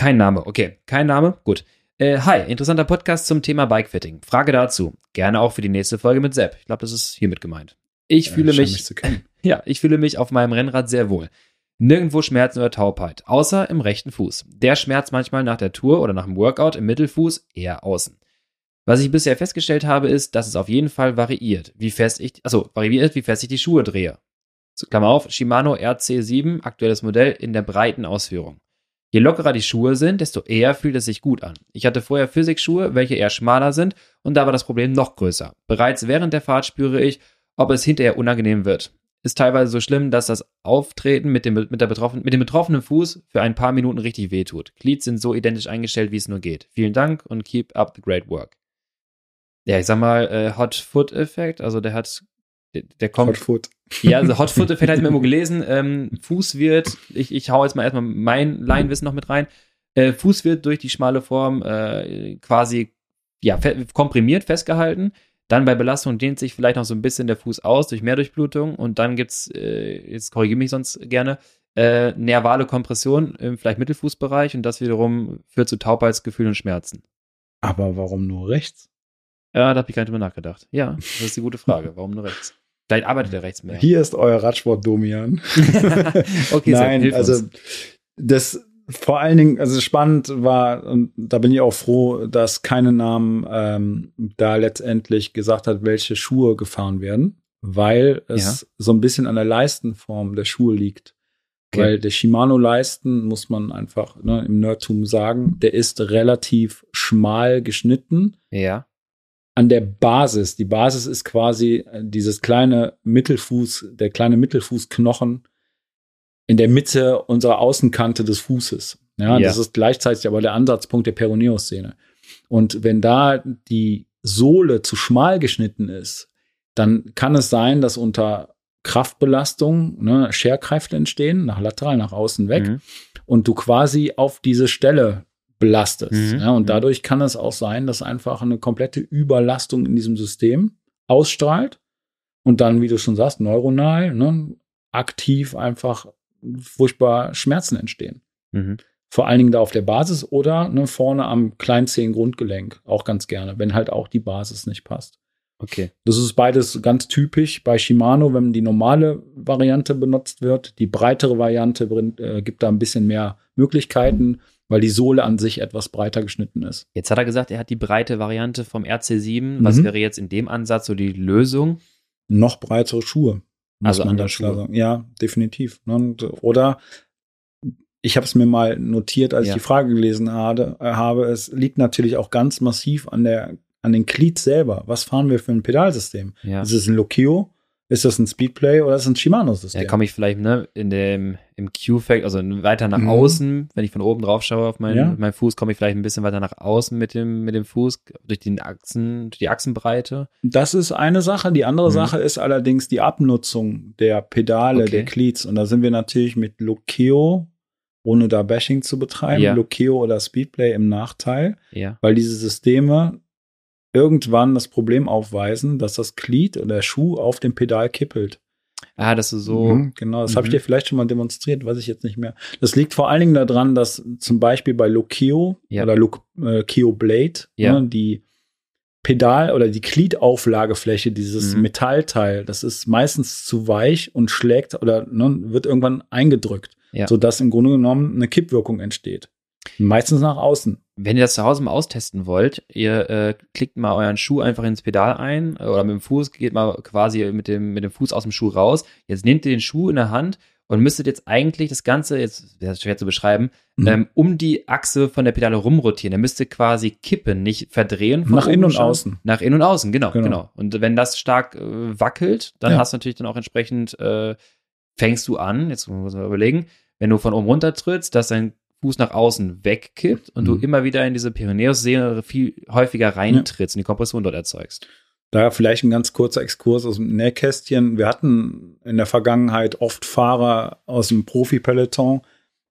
S1: kein Name. Okay, kein Name. Gut. Äh, hi, interessanter Podcast zum Thema Bikefitting. Frage dazu. Gerne auch für die nächste Folge mit Sepp. Ich glaube, das ist hiermit gemeint. Ich ja, fühle mich, mich [LAUGHS] ja, ich fühle mich auf meinem Rennrad sehr wohl. Nirgendwo Schmerzen oder Taubheit, außer im rechten Fuß. Der Schmerz manchmal nach der Tour oder nach dem Workout im Mittelfuß eher außen. Was ich bisher festgestellt habe, ist, dass es auf jeden Fall variiert, wie fest ich, also variiert, wie fest ich die Schuhe drehe. Klammer auf, Shimano RC7, aktuelles Modell in der breiten Ausführung. Je lockerer die Schuhe sind, desto eher fühlt es sich gut an. Ich hatte vorher Physikschuhe, welche eher schmaler sind, und da war das Problem noch größer. Bereits während der Fahrt spüre ich, ob es hinterher unangenehm wird. Ist teilweise so schlimm, dass das Auftreten mit dem, mit, der betroffenen, mit dem betroffenen Fuß für ein paar Minuten richtig wehtut. Glieds sind so identisch eingestellt, wie es nur geht. Vielen Dank und keep up the great work. Ja, ich sag mal, äh, Hot Foot Effekt, also der hat, der, kommt.
S2: Hot Foot.
S1: Ja, also Hot Foot [LAUGHS] Effekt habe ich mir irgendwo gelesen. Ähm, Fuß wird, ich, ich hau jetzt mal erstmal mein Laienwissen noch mit rein. Äh, Fuß wird durch die schmale Form äh, quasi ja, komprimiert festgehalten. Dann bei Belastung dehnt sich vielleicht noch so ein bisschen der Fuß aus durch mehr Durchblutung und dann gibt's, äh, jetzt korrigiere mich sonst gerne, äh, nervale Kompression im vielleicht Mittelfußbereich und das wiederum führt zu Taubheitsgefühlen und Schmerzen.
S2: Aber warum nur rechts?
S1: Ja, da habe ich gar nicht drüber nachgedacht. Ja, das ist die gute Frage. Warum nur rechts? Vielleicht arbeitet er rechts mehr.
S2: Hier ist euer Radsport, Domian. [LAUGHS] okay, Nein, also das vor allen Dingen, also spannend war, und da bin ich auch froh, dass keine Namen ähm, da letztendlich gesagt hat, welche Schuhe gefahren werden, weil es ja. so ein bisschen an der Leistenform der Schuhe liegt. Okay. Weil der Shimano-Leisten, muss man einfach ne, im Nerdtum sagen, der ist relativ schmal geschnitten.
S1: Ja
S2: an der Basis. Die Basis ist quasi äh, dieses kleine Mittelfuß, der kleine Mittelfußknochen in der Mitte unserer Außenkante des Fußes. Ja, ja. das ist gleichzeitig aber der Ansatzpunkt der Peroneus-Szene. Und wenn da die Sohle zu schmal geschnitten ist, dann kann es sein, dass unter Kraftbelastung ne, Scherkräfte entstehen, nach lateral, nach außen weg, mhm. und du quasi auf diese Stelle belastest. Mhm. Ja, und mhm. dadurch kann es auch sein, dass einfach eine komplette Überlastung in diesem System ausstrahlt und dann, wie du schon sagst, neuronal, ne, aktiv einfach furchtbar Schmerzen entstehen. Mhm. Vor allen Dingen da auf der Basis oder ne, vorne am Kleinzehen Grundgelenk. Auch ganz gerne, wenn halt auch die Basis nicht passt.
S1: Okay.
S2: Das ist beides ganz typisch bei Shimano, wenn die normale Variante benutzt wird. Die breitere Variante äh, gibt da ein bisschen mehr Möglichkeiten, weil die Sohle an sich etwas breiter geschnitten ist.
S1: Jetzt hat er gesagt, er hat die breite Variante vom RC7. Was
S2: Mhm.
S1: wäre jetzt in dem Ansatz so die Lösung?
S2: Noch breitere Schuhe. Muss
S1: Also
S2: man
S1: Schuhe.
S2: sagen. Ja, definitiv. Ne, und, Oder ich habe es mir mal notiert, als
S1: Ja.
S2: ich die Frage gelesen habe, äh, habe. Es liegt natürlich auch ganz massiv an der an den Glied selber. Was fahren wir für ein Pedalsystem?
S1: Ja.
S2: Ist es ein Lokio? Ist das ein Speedplay oder ist es ein Shimano-System?
S1: Da komme ich vielleicht ne, in dem im Q-Fact, also weiter nach
S2: Mhm.
S1: außen, wenn ich von oben drauf schaue auf meinen,
S2: Ja.
S1: meinen Fuß, komme ich vielleicht ein bisschen weiter nach außen mit dem, mit dem Fuß, durch, den Achsen, durch die Achsenbreite.
S2: Das ist eine Sache. Die andere
S1: Mhm.
S2: Sache ist allerdings die Abnutzung der Pedale,
S1: Okay.
S2: der Cleats. Und da sind wir natürlich mit Lokeo, ohne da Bashing zu betreiben,
S1: Ja.
S2: Lokeo oder Speedplay im Nachteil,
S1: Ja.
S2: weil diese Systeme irgendwann das Problem aufweisen, dass das Glied oder der Schuh auf dem Pedal kippelt.
S1: Ah, dass du so,
S2: Mhm, genau, das habe ich
S1: Mhm.
S2: dir vielleicht schon mal demonstriert, weiß ich jetzt nicht mehr. Das liegt vor allen Dingen daran, dass zum Beispiel bei Lokio
S1: Ja.
S2: oder Lokio Blade
S1: Ja.
S2: ne, die Pedal- oder die Gliedauflagefläche, dieses
S1: Mhm.
S2: Metallteil, das ist meistens zu weich und schlägt oder ne, wird irgendwann eingedrückt,
S1: Ja.
S2: sodass im Grunde genommen eine Kippwirkung entsteht. Meistens nach außen.
S1: wenn ihr das zu Hause mal austesten wollt, ihr äh, klickt mal euren Schuh einfach ins Pedal ein äh, oder mit dem Fuß, geht mal quasi mit dem, mit dem Fuß aus dem Schuh raus. Jetzt nehmt ihr den Schuh in der Hand und müsstet jetzt eigentlich das Ganze, jetzt wäre es schwer zu beschreiben,
S2: Mhm.
S1: ähm, um die Achse von der Pedale rumrotieren. Ihr müsst ihr quasi kippen, nicht verdrehen. von
S2: Nach innen und außen.
S1: Nach innen und außen, genau,
S2: Genau.
S1: genau. Und wenn das stark äh, wackelt, dann
S2: Ja.
S1: hast du natürlich dann auch entsprechend, äh, fängst du an, jetzt muss man überlegen, wenn du von oben runter trittst, dass dein Fuß nach außen wegkippt und du
S2: Mhm.
S1: immer wieder in diese Pyrenäus-Serie viel häufiger reintrittst und die Kompression dort erzeugst.
S2: Da vielleicht ein ganz kurzer Exkurs aus dem Nähkästchen. Wir hatten in der Vergangenheit oft Fahrer aus dem Profi-Peloton,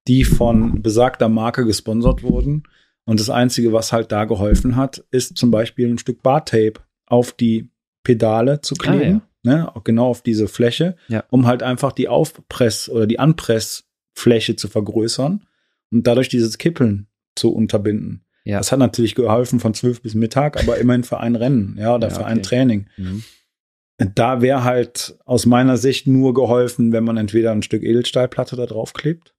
S2: die von besagter Marke gesponsert wurden. Und das Einzige, was halt da geholfen hat, ist zum Beispiel ein Stück Bartape auf die Pedale zu kleben. Ne, auch genau auf diese Fläche,
S1: Ja.
S2: um halt einfach die Aufpress- oder die Anpressfläche zu vergrößern und dadurch dieses Kippeln zu unterbinden.
S1: Ja.
S2: Das hat natürlich geholfen von zwölf bis Mittag, aber immerhin für ein Rennen, ja, oder
S1: Ja,
S2: für ein
S1: okay.
S2: Training.
S1: Mhm.
S2: Da wäre halt aus meiner Sicht nur geholfen, wenn man entweder ein Stück Edelstahlplatte da drauf klebt.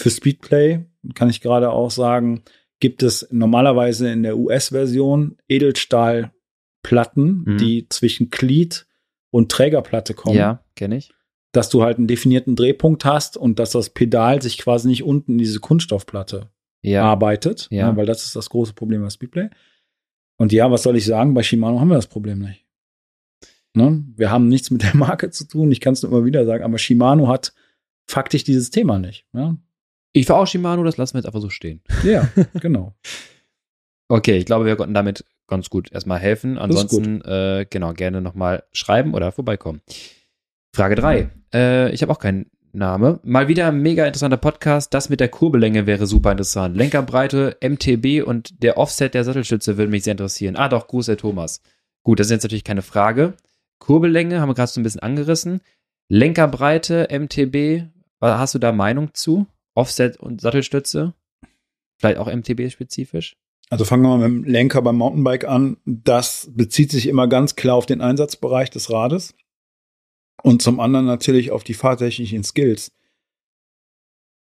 S2: Für Speedplay kann ich gerade auch sagen, gibt es normalerweise in der US-Version Edelstahlplatten,
S1: Mhm.
S2: die zwischen Glied und Trägerplatte kommen,
S1: Ja, kenne ich.
S2: Dass du halt einen definierten Drehpunkt hast und dass das Pedal sich quasi nicht unten in diese Kunststoffplatte
S1: Ja.
S2: arbeitet,
S1: Ja.
S2: ne, weil das ist das große Problem bei Speedplay. Und ja, was soll ich sagen? Bei Shimano haben wir das Problem nicht. Ne? Wir haben nichts mit der [LAUGHS] Marke zu tun. Ich kann es nur immer wieder sagen, aber Shimano hat faktisch dieses Thema nicht. Ne?
S1: Ich fahre auch Shimano, das lassen wir jetzt einfach so stehen.
S2: Ja, [LAUGHS] genau.
S1: Okay, ich glaube, wir konnten damit ganz gut erstmal helfen. Ansonsten, äh, genau, gerne nochmal schreiben oder vorbeikommen. Frage drei. Äh, ich habe auch keinen Name. Mal wieder ein mega interessanter Podcast. Das mit der Kurbellänge wäre super interessant. Lenkerbreite, MTB und der Offset der Sattelstütze würde mich sehr interessieren. Ah, doch, Gruß, Herr Thomas. Gut, das ist jetzt natürlich keine Frage. Kurbellänge haben wir gerade so ein bisschen angerissen. Lenkerbreite, MTB, hast du da Meinung zu? Offset und Sattelstütze? Vielleicht auch MTB-spezifisch?
S2: Also fangen wir mal mit dem Lenker beim Mountainbike an. Das bezieht sich immer ganz klar auf den Einsatzbereich des Rades und zum anderen natürlich auf die fahrtechnischen Skills.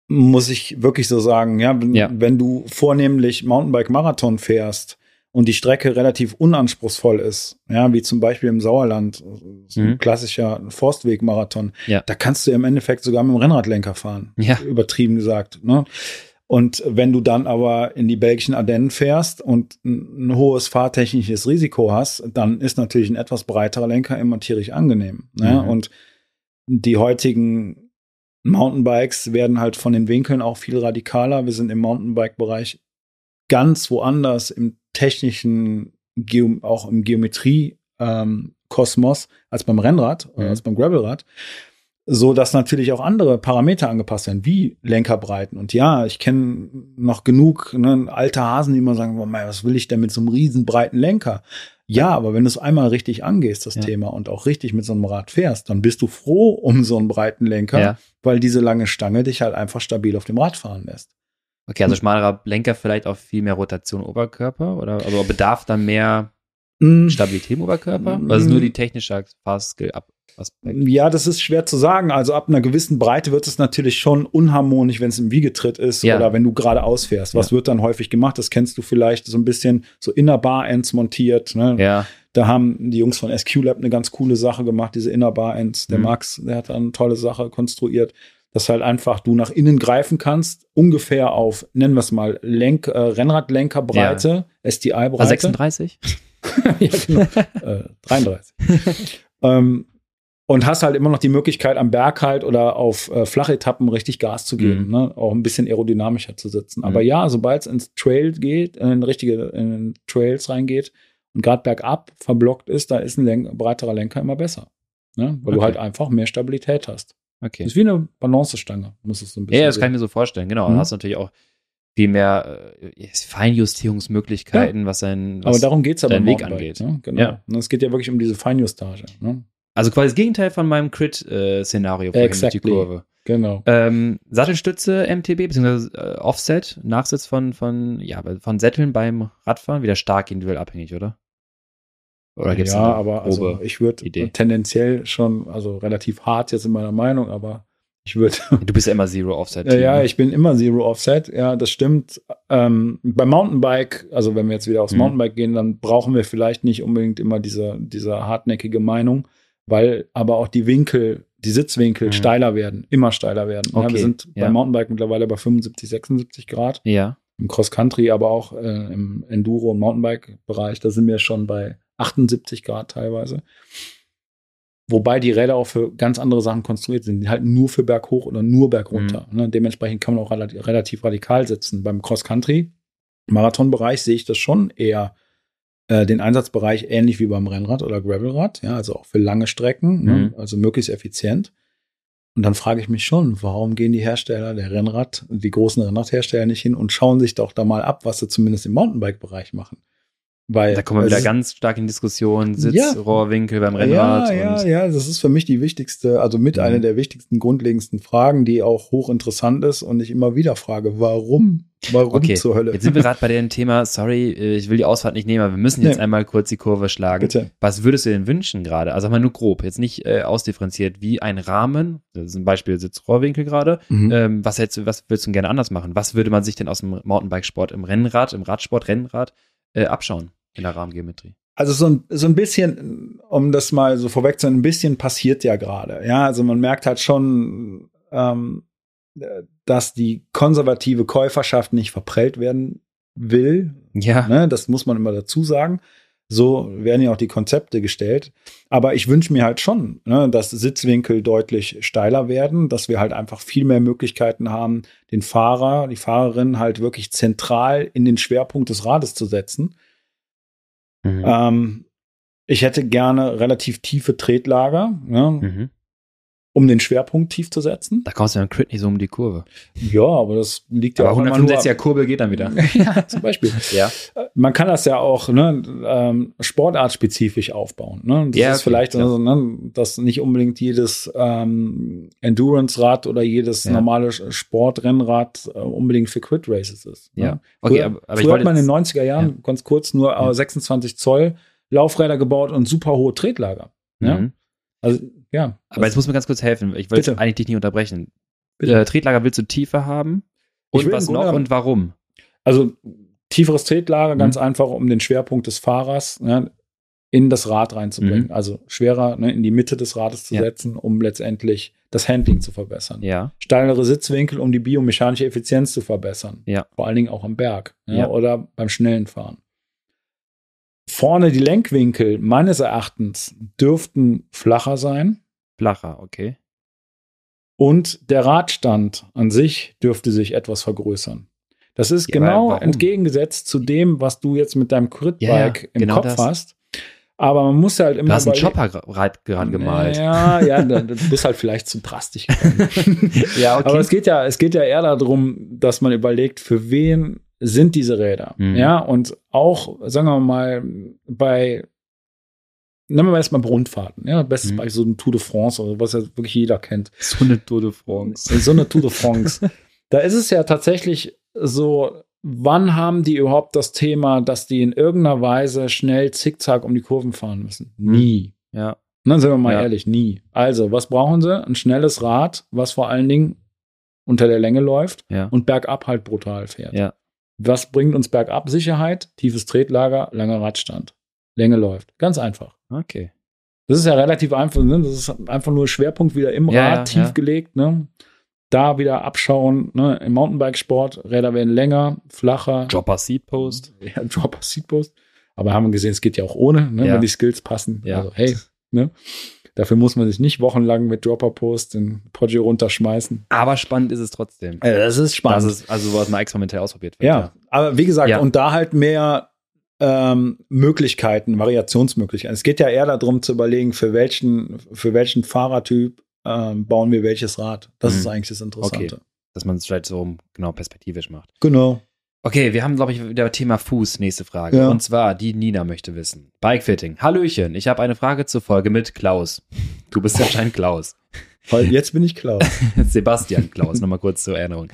S2: Muss ich wirklich so sagen, ja, wenn,
S1: Ja.
S2: wenn du vornehmlich Mountainbike-Marathon fährst und die Strecke relativ unanspruchsvoll ist, ja, wie zum Beispiel im Sauerland, so ein
S1: Mhm.
S2: klassischer Forstweg-Marathon,
S1: Ja.
S2: da kannst du im Endeffekt sogar mit dem Rennradlenker fahren
S1: Ja.
S2: übertrieben gesagt. Ne? Und wenn du dann aber in die belgischen Ardennen fährst und ein, ein hohes fahrtechnisches Risiko hast, dann ist natürlich ein etwas breiterer Lenker immer tierisch angenehm. Ne?
S1: Mhm.
S2: Und die heutigen Mountainbikes werden halt von den Winkeln auch viel radikaler. Wir sind im Mountainbike-Bereich ganz woanders im technischen, Geo auch im Geometrie-Kosmos als beim Rennrad oder
S1: Mhm.
S2: als beim Gravelrad so dass natürlich auch andere Parameter angepasst werden, wie Lenkerbreiten. Und ja, ich kenne noch genug ne, alte Hasen, die immer sagen, was will ich denn mit so einem riesen breiten Lenker? Ja, aber wenn du es einmal richtig angehst, das
S1: Ja.
S2: Thema, und auch richtig mit so einem Rad fährst, dann bist du froh um so einen breiten Lenker,
S1: Ja.
S2: weil diese lange Stange dich halt einfach stabil auf dem Rad fahren lässt.
S1: Okay, also schmalerer Lenker vielleicht auch viel mehr Rotation Oberkörper oder also bedarf dann mehr mm. Stabilität im Oberkörper? Mm. Also nur die technische Fastskill ab.
S2: Aspekt. Ja, das ist schwer zu sagen. Also ab einer gewissen Breite wird es natürlich schon unharmonisch, wenn es im Wiegetritt ist ja. oder wenn du gerade ausfährst. Was ja. wird dann häufig gemacht? Das kennst du vielleicht so ein bisschen so Inner Bar Ends montiert. Ne?
S1: Ja.
S2: Da haben die Jungs von SQ Lab eine ganz coole Sache gemacht, diese Inner Bar Ends. Der mhm. Max, der hat eine tolle Sache konstruiert dass halt einfach du nach innen greifen kannst, ungefähr auf, nennen wir es mal, Lenk, äh, Rennradlenkerbreite,
S1: ja. STI-Breite. 36? [LAUGHS] ja,
S2: genau. äh, 33. [LAUGHS] ähm, und hast halt immer noch die Möglichkeit, am Berg halt oder auf äh, flache Etappen richtig Gas zu geben, mhm. ne? auch ein bisschen aerodynamischer zu sitzen. Mhm. Aber ja, sobald es ins Trail geht, in richtige in Trails reingeht und gerade bergab verblockt ist, da ist ein Lenk breiterer Lenker immer besser. Ne? Weil okay. du halt einfach mehr Stabilität hast.
S1: Okay.
S2: Das ist wie eine Balancestange, muss es so ein bisschen.
S1: Ja, das sehen. kann ich mir so vorstellen, genau. Mhm. Du hast natürlich auch viel mehr äh, Feinjustierungsmöglichkeiten, ja. was sein
S2: was Aber darum geht's aber
S1: Weg angeht.
S2: Ne? Genau. Ja. Und es geht ja wirklich um diese Feinjustage. Ne?
S1: Also quasi das Gegenteil von meinem Crit-Szenario äh,
S2: exactly. die Kurve.
S1: Genau. Ähm, Sattelstütze MTB bzw. Äh, Offset, Nachsitz von, von, ja, von Sätteln beim Radfahren, wieder stark individuell abhängig, oder?
S2: Oder gibt's ja, aber also ich würde tendenziell schon, also relativ hart jetzt in meiner Meinung, aber ich würde. [LAUGHS]
S1: Du bist ja immer Zero Offset.
S2: ja, ja, ne? ich bin immer Zero Offset. Ja, das stimmt. Ähm, beim Mountainbike, also wenn wir jetzt wieder aufs mhm. Mountainbike gehen, dann brauchen wir vielleicht nicht unbedingt immer diese, diese hartnäckige Meinung, weil aber auch die Winkel, die Sitzwinkel mhm. steiler werden, immer steiler werden.
S1: Okay.
S2: Ja, wir sind ja. beim Mountainbike mittlerweile bei 75, 76 Grad.
S1: Ja.
S2: Im Cross Country, aber auch äh, im Enduro- und Mountainbike-Bereich, da sind wir schon bei 78 Grad teilweise. Wobei die Räder auch für ganz andere Sachen konstruiert sind. Die halten nur für berghoch oder nur bergunter. Mhm. Ne? Dementsprechend kann man auch relativ, relativ radikal sitzen. Beim Cross-Country, Marathonbereich sehe ich das schon eher äh, den Einsatzbereich ähnlich wie beim Rennrad oder Gravelrad. Ja, also auch für lange Strecken, ne? mhm. ne? also möglichst effizient. Und dann frage ich mich schon, warum gehen die Hersteller der Rennrad, die großen Rennradhersteller nicht hin und schauen sich doch da mal ab, was sie zumindest im Mountainbike-Bereich machen. Weil,
S1: da kommen wir wieder ganz stark in Diskussion, Sitz, ja, Rohrwinkel beim Rennrad.
S2: Ja, ja, ja, das ist für mich die wichtigste, also mit mhm. einer der wichtigsten, grundlegendsten Fragen, die auch hochinteressant ist und ich immer wieder frage, warum? Warum
S1: okay,
S2: zur Hölle?
S1: Jetzt sind wir [LAUGHS] gerade bei dem Thema, sorry, äh, ich will die Ausfahrt nicht nehmen, aber wir müssen jetzt nee. einmal kurz die Kurve schlagen.
S2: Bitte.
S1: Was würdest du denn wünschen gerade? Also mal nur grob, jetzt nicht äh, ausdifferenziert, wie ein Rahmen, das ist ein Beispiel Sitzrohrwinkel gerade. Mhm. Ähm, was, hättest, was würdest du gerne anders machen? Was würde man sich denn aus dem Mountainbikesport im Rennrad, im Radsport, Rennrad äh, abschauen? in der Rahmengeometrie?
S2: Also so ein, so ein bisschen, um das mal so vorweg zu ein bisschen passiert ja gerade. Ja, also man merkt halt schon, ähm, dass die konservative Käuferschaft nicht verprellt werden will.
S1: Ja.
S2: Ne, das muss man immer dazu sagen. So werden ja auch die Konzepte gestellt. Aber ich wünsche mir halt schon, ne, dass Sitzwinkel deutlich steiler werden, dass wir halt einfach viel mehr Möglichkeiten haben, den Fahrer, die Fahrerin halt wirklich zentral in den Schwerpunkt des Rades zu setzen Mhm. Ähm, ich hätte gerne relativ tiefe Tretlager. Ja. Mhm um den Schwerpunkt tief zu setzen.
S1: Da kommst du dann Crit nicht so um die Kurve.
S2: Ja, aber das liegt ja
S1: aber auch 165er Kurbel geht dann wieder. [LAUGHS]
S2: ja, zum Beispiel.
S1: ja.
S2: Man kann das ja auch ne, ähm, sportartspezifisch aufbauen. Ne? Das
S1: ja,
S2: ist okay, vielleicht, ja. also, ne, dass nicht unbedingt jedes ähm, Endurance-Rad oder jedes ja. normale Sportrennrad äh, unbedingt für Crit Races ist.
S1: Ne? Ja.
S2: Okay, früher, aber, aber früher hat man in den 90er Jahren ja. ganz kurz nur äh, 26 Zoll Laufräder gebaut und super hohe Tretlager. Ja. Mhm. Also ja.
S1: Aber jetzt muss mir ganz kurz helfen. Ich wollte eigentlich dich nicht unterbrechen. Äh, Tretlager willst du tiefer haben? Und was noch und warum?
S2: Also tieferes Tretlager, mhm. ganz einfach, um den Schwerpunkt des Fahrers ne, in das Rad reinzubringen. Mhm. Also schwerer ne, in die Mitte des Rades zu ja. setzen, um letztendlich das Handling zu verbessern.
S1: Ja.
S2: Steilere Sitzwinkel, um die biomechanische Effizienz zu verbessern.
S1: Ja.
S2: Vor allen Dingen auch am Berg ja. oder beim schnellen Fahren. Vorne die Lenkwinkel meines Erachtens dürften flacher sein.
S1: Flacher, okay.
S2: Und der Radstand an sich dürfte sich etwas vergrößern. Das ist ja, genau entgegengesetzt zu dem, was du jetzt mit deinem Crit-Bike ja, im genau Kopf das. hast. Aber man muss halt immer.
S1: Du hast einen Chopper gerade gemalt.
S2: Ja, ja, [LAUGHS] du bist halt vielleicht zu drastisch. [LAUGHS]
S1: ja, okay.
S2: Aber es geht ja, es geht ja eher darum, dass man überlegt, für wen sind diese Räder. Mhm. Ja, und auch, sagen wir mal, bei Nehmen wir erstmal Rundfahrten. Ja, bestes mhm. Beispiel so ein Tour de France, oder was ja wirklich jeder kennt.
S1: So eine Tour de France. [LAUGHS]
S2: So eine Tour de France. da ist es ja tatsächlich so, wann haben die überhaupt das Thema, dass die in irgendeiner Weise schnell zickzack um die Kurven fahren müssen? Nie.
S1: Ja.
S2: Und dann sind wir mal
S1: Ja.
S2: ehrlich, nie. Also, was brauchen sie? Ein schnelles Rad, was vor allen Dingen unter der Länge läuft
S1: Ja.
S2: und bergab halt brutal fährt.
S1: Ja.
S2: Was bringt uns bergab? Sicherheit, tiefes Tretlager, langer Radstand. Länge läuft. Ganz einfach.
S1: Okay.
S2: Das ist ja relativ einfach. Ne? Das ist einfach nur Schwerpunkt wieder im
S1: Ja,
S2: Rad,
S1: ja,
S2: tief
S1: ja.
S2: gelegt. Ne? Da wieder abschauen. Ne? Im Mountainbikesport, Räder werden länger, flacher.
S1: Dropper Seat Post. [LAUGHS]
S2: Ja, Dropper, Seatpost. Aber haben wir gesehen, es geht ja auch ohne, ne?
S1: Ja.
S2: wenn die Skills passen.
S1: Ja.
S2: Also, hey, ne? Dafür muss man sich nicht wochenlang mit Dropper Post den Podgy runterschmeißen.
S1: Aber spannend ist es trotzdem.
S2: Ja, das ist spannend.
S1: Das ist also, was mal experimentell ausprobiert wird.
S2: ja, aber wie gesagt,
S1: Ja.
S2: und da halt mehr ähm, Möglichkeiten, Variationsmöglichkeiten. Es geht ja eher darum zu überlegen, für welchen, für welchen Fahrertyp ähm, bauen wir welches Rad. Das
S1: Mhm.
S2: ist eigentlich das Interessante.
S1: Dass man es vielleicht so genau perspektivisch macht.
S2: Genau.
S1: Okay, wir haben, glaube ich, wieder Thema Fuß. Nächste Frage.
S2: Ja.
S1: Und zwar, die Nina möchte wissen. Bikefitting. Hallöchen, ich habe eine Frage zur Folge mit Klaus. Du bist anscheinend Klaus.
S2: Jetzt bin ich klar. [LAUGHS]
S1: Sebastian Klaus, nochmal kurz zur Erinnerung.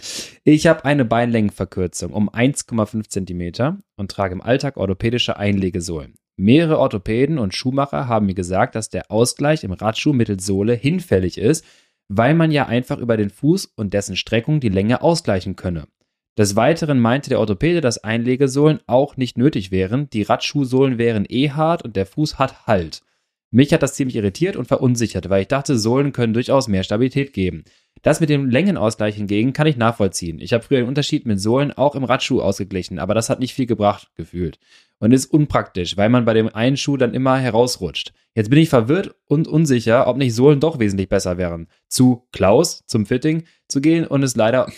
S1: Ich habe eine Beinlängenverkürzung um 1,5 Zentimeter und trage im Alltag orthopädische Einlegesohlen. Mehrere Orthopäden und Schuhmacher haben mir gesagt, dass der Ausgleich im Radschuh mittels Sohle hinfällig ist, weil man ja einfach über den Fuß und dessen Streckung die Länge ausgleichen könne. Des Weiteren meinte der Orthopäde, dass Einlegesohlen auch nicht nötig wären, die Radschuhsohlen wären eh hart und der Fuß hat Halt. Mich hat das ziemlich irritiert und verunsichert, weil ich dachte, Sohlen können durchaus mehr Stabilität geben. Das mit dem Längenausgleich hingegen kann ich nachvollziehen. Ich habe früher den Unterschied mit Sohlen auch im Radschuh ausgeglichen, aber das hat nicht viel gebracht, gefühlt. Und ist unpraktisch, weil man bei dem einen Schuh dann immer herausrutscht. Jetzt bin ich verwirrt und unsicher, ob nicht Sohlen doch wesentlich besser wären. Zu Klaus, zum Fitting zu gehen und ist leider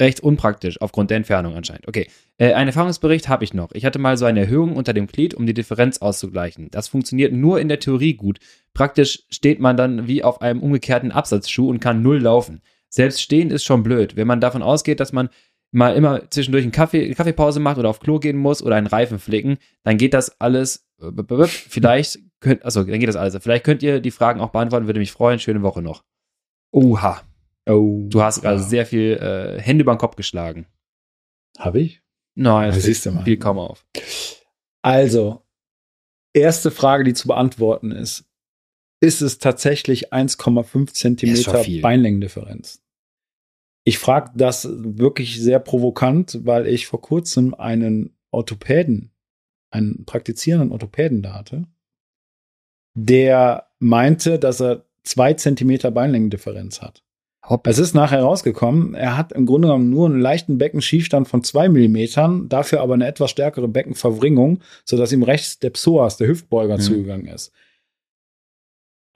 S1: recht unpraktisch, aufgrund der Entfernung anscheinend. Okay, äh, einen Erfahrungsbericht habe ich noch. Ich hatte mal so eine Erhöhung unter dem Glied, um die Differenz auszugleichen. Das funktioniert nur in der Theorie gut. Praktisch steht man dann wie auf einem umgekehrten Absatzschuh und kann null laufen. Selbst stehen ist schon blöd. Wenn man davon ausgeht, dass man mal immer zwischendurch einen Kaffee, eine Kaffeepause macht oder auf Klo gehen muss oder einen Reifen flicken, dann geht das alles. äh, Vielleicht könnt, also dann geht das alles. Vielleicht könnt ihr die Fragen auch beantworten, würde mich freuen. Schöne Woche noch. Oha,
S2: Oh.
S1: du hast gerade sehr viel äh, Hände über den Kopf geschlagen.
S2: Habe ich?
S1: Nein,
S2: Das siehst du mal.
S1: kaum auf.
S2: Also, erste Frage, die zu beantworten ist. Ist es tatsächlich 1,5
S1: Ist
S2: Zentimeter. Beinlängendifferenz? Ich frage das wirklich sehr provokant, weil ich vor kurzem einen Orthopäden, einen praktizierenden Orthopäden da hatte, der meinte, dass er zwei Zentimeter Beinlängendifferenz hat.
S1: Hopp.
S2: Es ist nachher rausgekommen, er hat im Grunde genommen nur einen leichten Beckenschiefstand von zwei Millimetern, dafür aber eine etwas stärkere Beckenverwringung, sodass ihm rechts der Psoas, der Hüftbeuger,
S1: Mhm.
S2: zugegangen ist.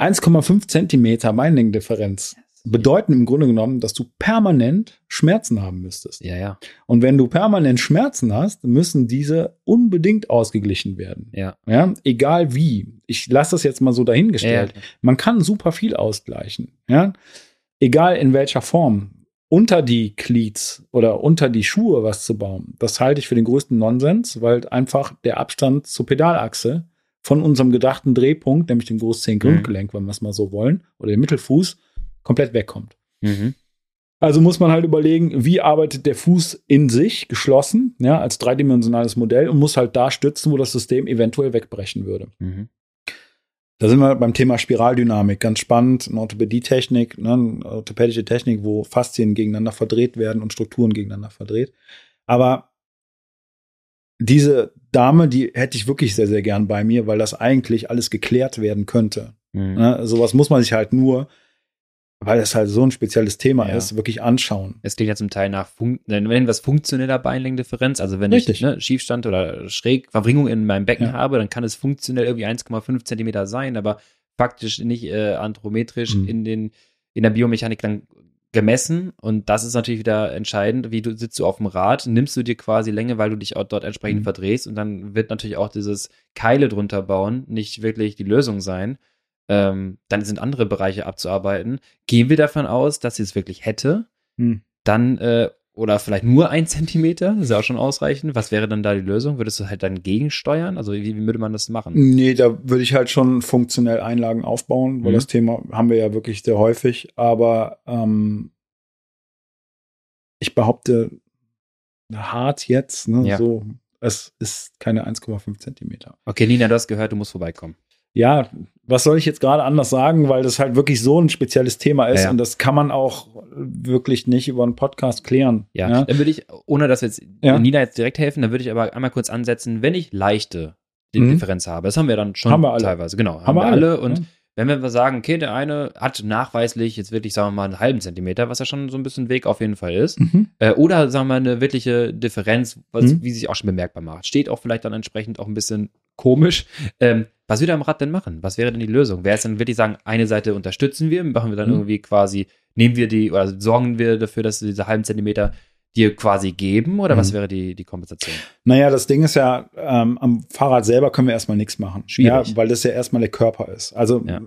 S2: 1,5 Zentimeter Beinlängendifferenz bedeuten im Grunde genommen, dass du permanent Schmerzen haben müsstest.
S1: Ja, ja,
S2: Und wenn du permanent Schmerzen hast, müssen diese unbedingt ausgeglichen werden.
S1: ja.
S2: Ja, egal wie. Ich lasse das jetzt mal so dahingestellt.
S1: Ja,
S2: Man kann super viel ausgleichen. Ja? Egal in welcher Form. Unter die Cleats oder unter die Schuhe was zu bauen, das halte ich für den größten Nonsens, weil einfach der Abstand zur Pedalachse von unserem gedachten Drehpunkt, nämlich dem Großzehengrundgelenk, wenn wir es mal so wollen, oder dem Mittelfuß, komplett wegkommt.
S1: Mhm.
S2: Also muss man halt überlegen, wie arbeitet der Fuß in sich geschlossen, ja, als dreidimensionales Modell und muss halt da stützen, wo das System eventuell wegbrechen würde.
S1: Mhm.
S2: Da sind wir beim Thema Spiraldynamik. Ganz spannend. Eine Orthopädie-Technik, ne, eine orthopädische Technik, wo Faszien gegeneinander verdreht werden und Strukturen gegeneinander verdreht. Aber diese Dame, die hätte ich wirklich sehr, sehr gern bei mir, weil das eigentlich alles geklärt werden könnte.
S1: Mhm.
S2: Ne? Sowas muss man sich halt nur, weil es halt so ein spezielles Thema
S1: Ja.
S2: ist, wirklich anschauen.
S1: Es klingt ja zum Teil nach Fun wenn was funktioneller Beinlängendifferenz, also wenn
S2: Richtig.
S1: ich ne, Schiefstand oder schräg Verbringung in meinem Becken
S2: Ja.
S1: habe, dann kann es funktionell irgendwie 1,5 Zentimeter sein, aber faktisch nicht äh, anthrometrisch
S2: Mhm.
S1: in den in der Biomechanik dann gemessen und das ist natürlich wieder entscheidend, wie du sitzt du auf dem Rad, nimmst du dir quasi Länge, weil du dich auch dort entsprechend
S2: Mhm.
S1: verdrehst und dann wird natürlich auch dieses Keile drunter bauen nicht wirklich die Lösung sein. Ähm, dann sind andere Bereiche abzuarbeiten. Gehen wir davon aus, dass sie es wirklich hätte,
S2: Hm.
S1: dann äh, oder vielleicht nur ein Zentimeter, das ist ja auch schon ausreichend. Was wäre dann da die Lösung? Würdest du halt dann gegensteuern? Also wie, wie würde man das machen?
S2: Nee, da würde ich halt schon funktionell Einlagen aufbauen, weil
S1: Mhm.
S2: das Thema haben wir ja wirklich sehr häufig. Aber ähm, ich behaupte, hart jetzt, ne,
S1: Ja.
S2: so, es ist keine 1,5 Zentimeter.
S1: Okay, Nina, du hast gehört, du musst vorbeikommen.
S2: Ja, was soll ich jetzt gerade anders sagen, weil das halt wirklich so ein spezielles Thema ist
S1: Ja, ja.
S2: und das kann man auch wirklich nicht über einen Podcast klären.
S1: Ja, dann würde ich, ohne dass wir jetzt
S2: Ja.
S1: Nina jetzt direkt helfen, dann würde ich aber einmal kurz ansetzen, wenn ich leichte
S2: Mhm.
S1: Differenz habe. Das haben wir dann schon
S2: Haben wir alle.
S1: teilweise, genau. Haben,
S2: Haben
S1: wir alle.
S2: alle,
S1: Und
S2: ja.
S1: wenn wir sagen, okay, der eine hat nachweislich jetzt wirklich, sagen wir mal, einen halben Zentimeter, was ja schon so ein bisschen Weg auf jeden Fall ist.
S2: Mhm.
S1: Äh, oder sagen wir eine wirkliche Differenz, was,
S2: Mhm.
S1: wie sich auch schon bemerkbar macht. Steht auch vielleicht dann entsprechend auch ein bisschen komisch. Ähm, was würde am Rad denn machen? Was wäre denn die Lösung? Wäre es dann wirklich sagen, eine Seite unterstützen wir, machen wir dann
S2: Mhm.
S1: irgendwie quasi, nehmen wir die oder sorgen wir dafür, dass diese halben Zentimeter dir quasi geben oder was
S2: Mhm.
S1: wäre die, die Kompensation?
S2: Naja, das Ding ist ja, ähm, am Fahrrad selber können wir erstmal nichts machen.
S1: Schwierig.
S2: Ja, weil das ja erstmal der Körper ist. Also
S1: Ja.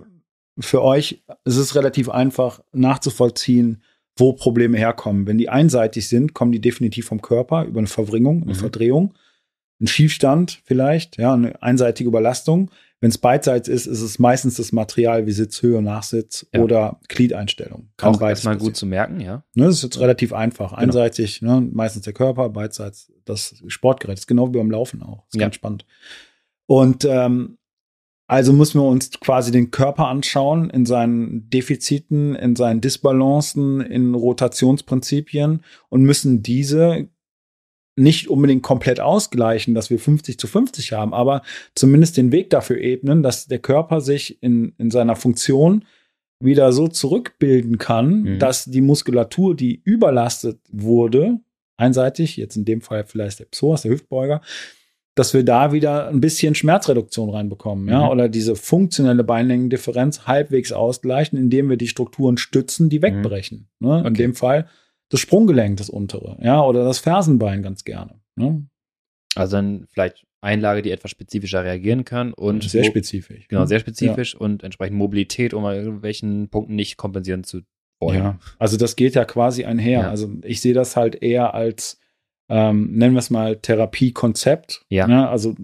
S2: für euch ist es relativ einfach nachzuvollziehen, wo Probleme herkommen. Wenn die einseitig sind, kommen die definitiv vom Körper über eine Verwringung, eine
S1: Mhm.
S2: Verdrehung, ein Schiefstand vielleicht, ja, eine einseitige Überlastung. Wenn es beidseits ist, ist es meistens das Material wie Sitzhöhe, Nachsitz
S1: Ja.
S2: oder Gliedeinstellung. Kann
S1: auch erstmal gut zu merken, ja.
S2: Ne, das ist jetzt relativ einfach.
S1: Genau.
S2: Einseitig, ne, meistens der Körper, beidseits das Sportgerät. Das ist genau wie beim Laufen auch. Das ist
S1: Ja.
S2: ganz spannend. Und ähm, also müssen wir uns quasi den Körper anschauen in seinen Defiziten, in seinen Disbalancen, in Rotationsprinzipien und müssen diese nicht unbedingt komplett ausgleichen, dass wir 50 zu 50 haben, aber zumindest den Weg dafür ebnen, dass der Körper sich in, in seiner Funktion wieder so zurückbilden kann,
S1: Mhm.
S2: dass die Muskulatur, die überlastet wurde, einseitig, jetzt in dem Fall vielleicht der Psoas, der Hüftbeuger, dass wir da wieder ein bisschen Schmerzreduktion reinbekommen, ja,
S1: Mhm.
S2: oder diese funktionelle Beinlängendifferenz halbwegs ausgleichen, indem wir die Strukturen stützen, die wegbrechen. Ne? In
S1: Okay.
S2: dem Fall das Sprunggelenk, das untere, ja, oder das Fersenbein ganz gerne. Ne?
S1: Also dann vielleicht Einlage, die etwas spezifischer reagieren kann und
S2: sehr spezifisch.
S1: Genau,
S2: ne?
S1: sehr spezifisch und entsprechend Mobilität, um an irgendwelchen Punkten nicht kompensieren zu wollen.
S2: Ja, also das geht ja quasi einher.
S1: Ja.
S2: Also ich sehe das halt eher als, ähm, nennen wir es mal, Therapiekonzept.
S1: Ja.
S2: Ne? Also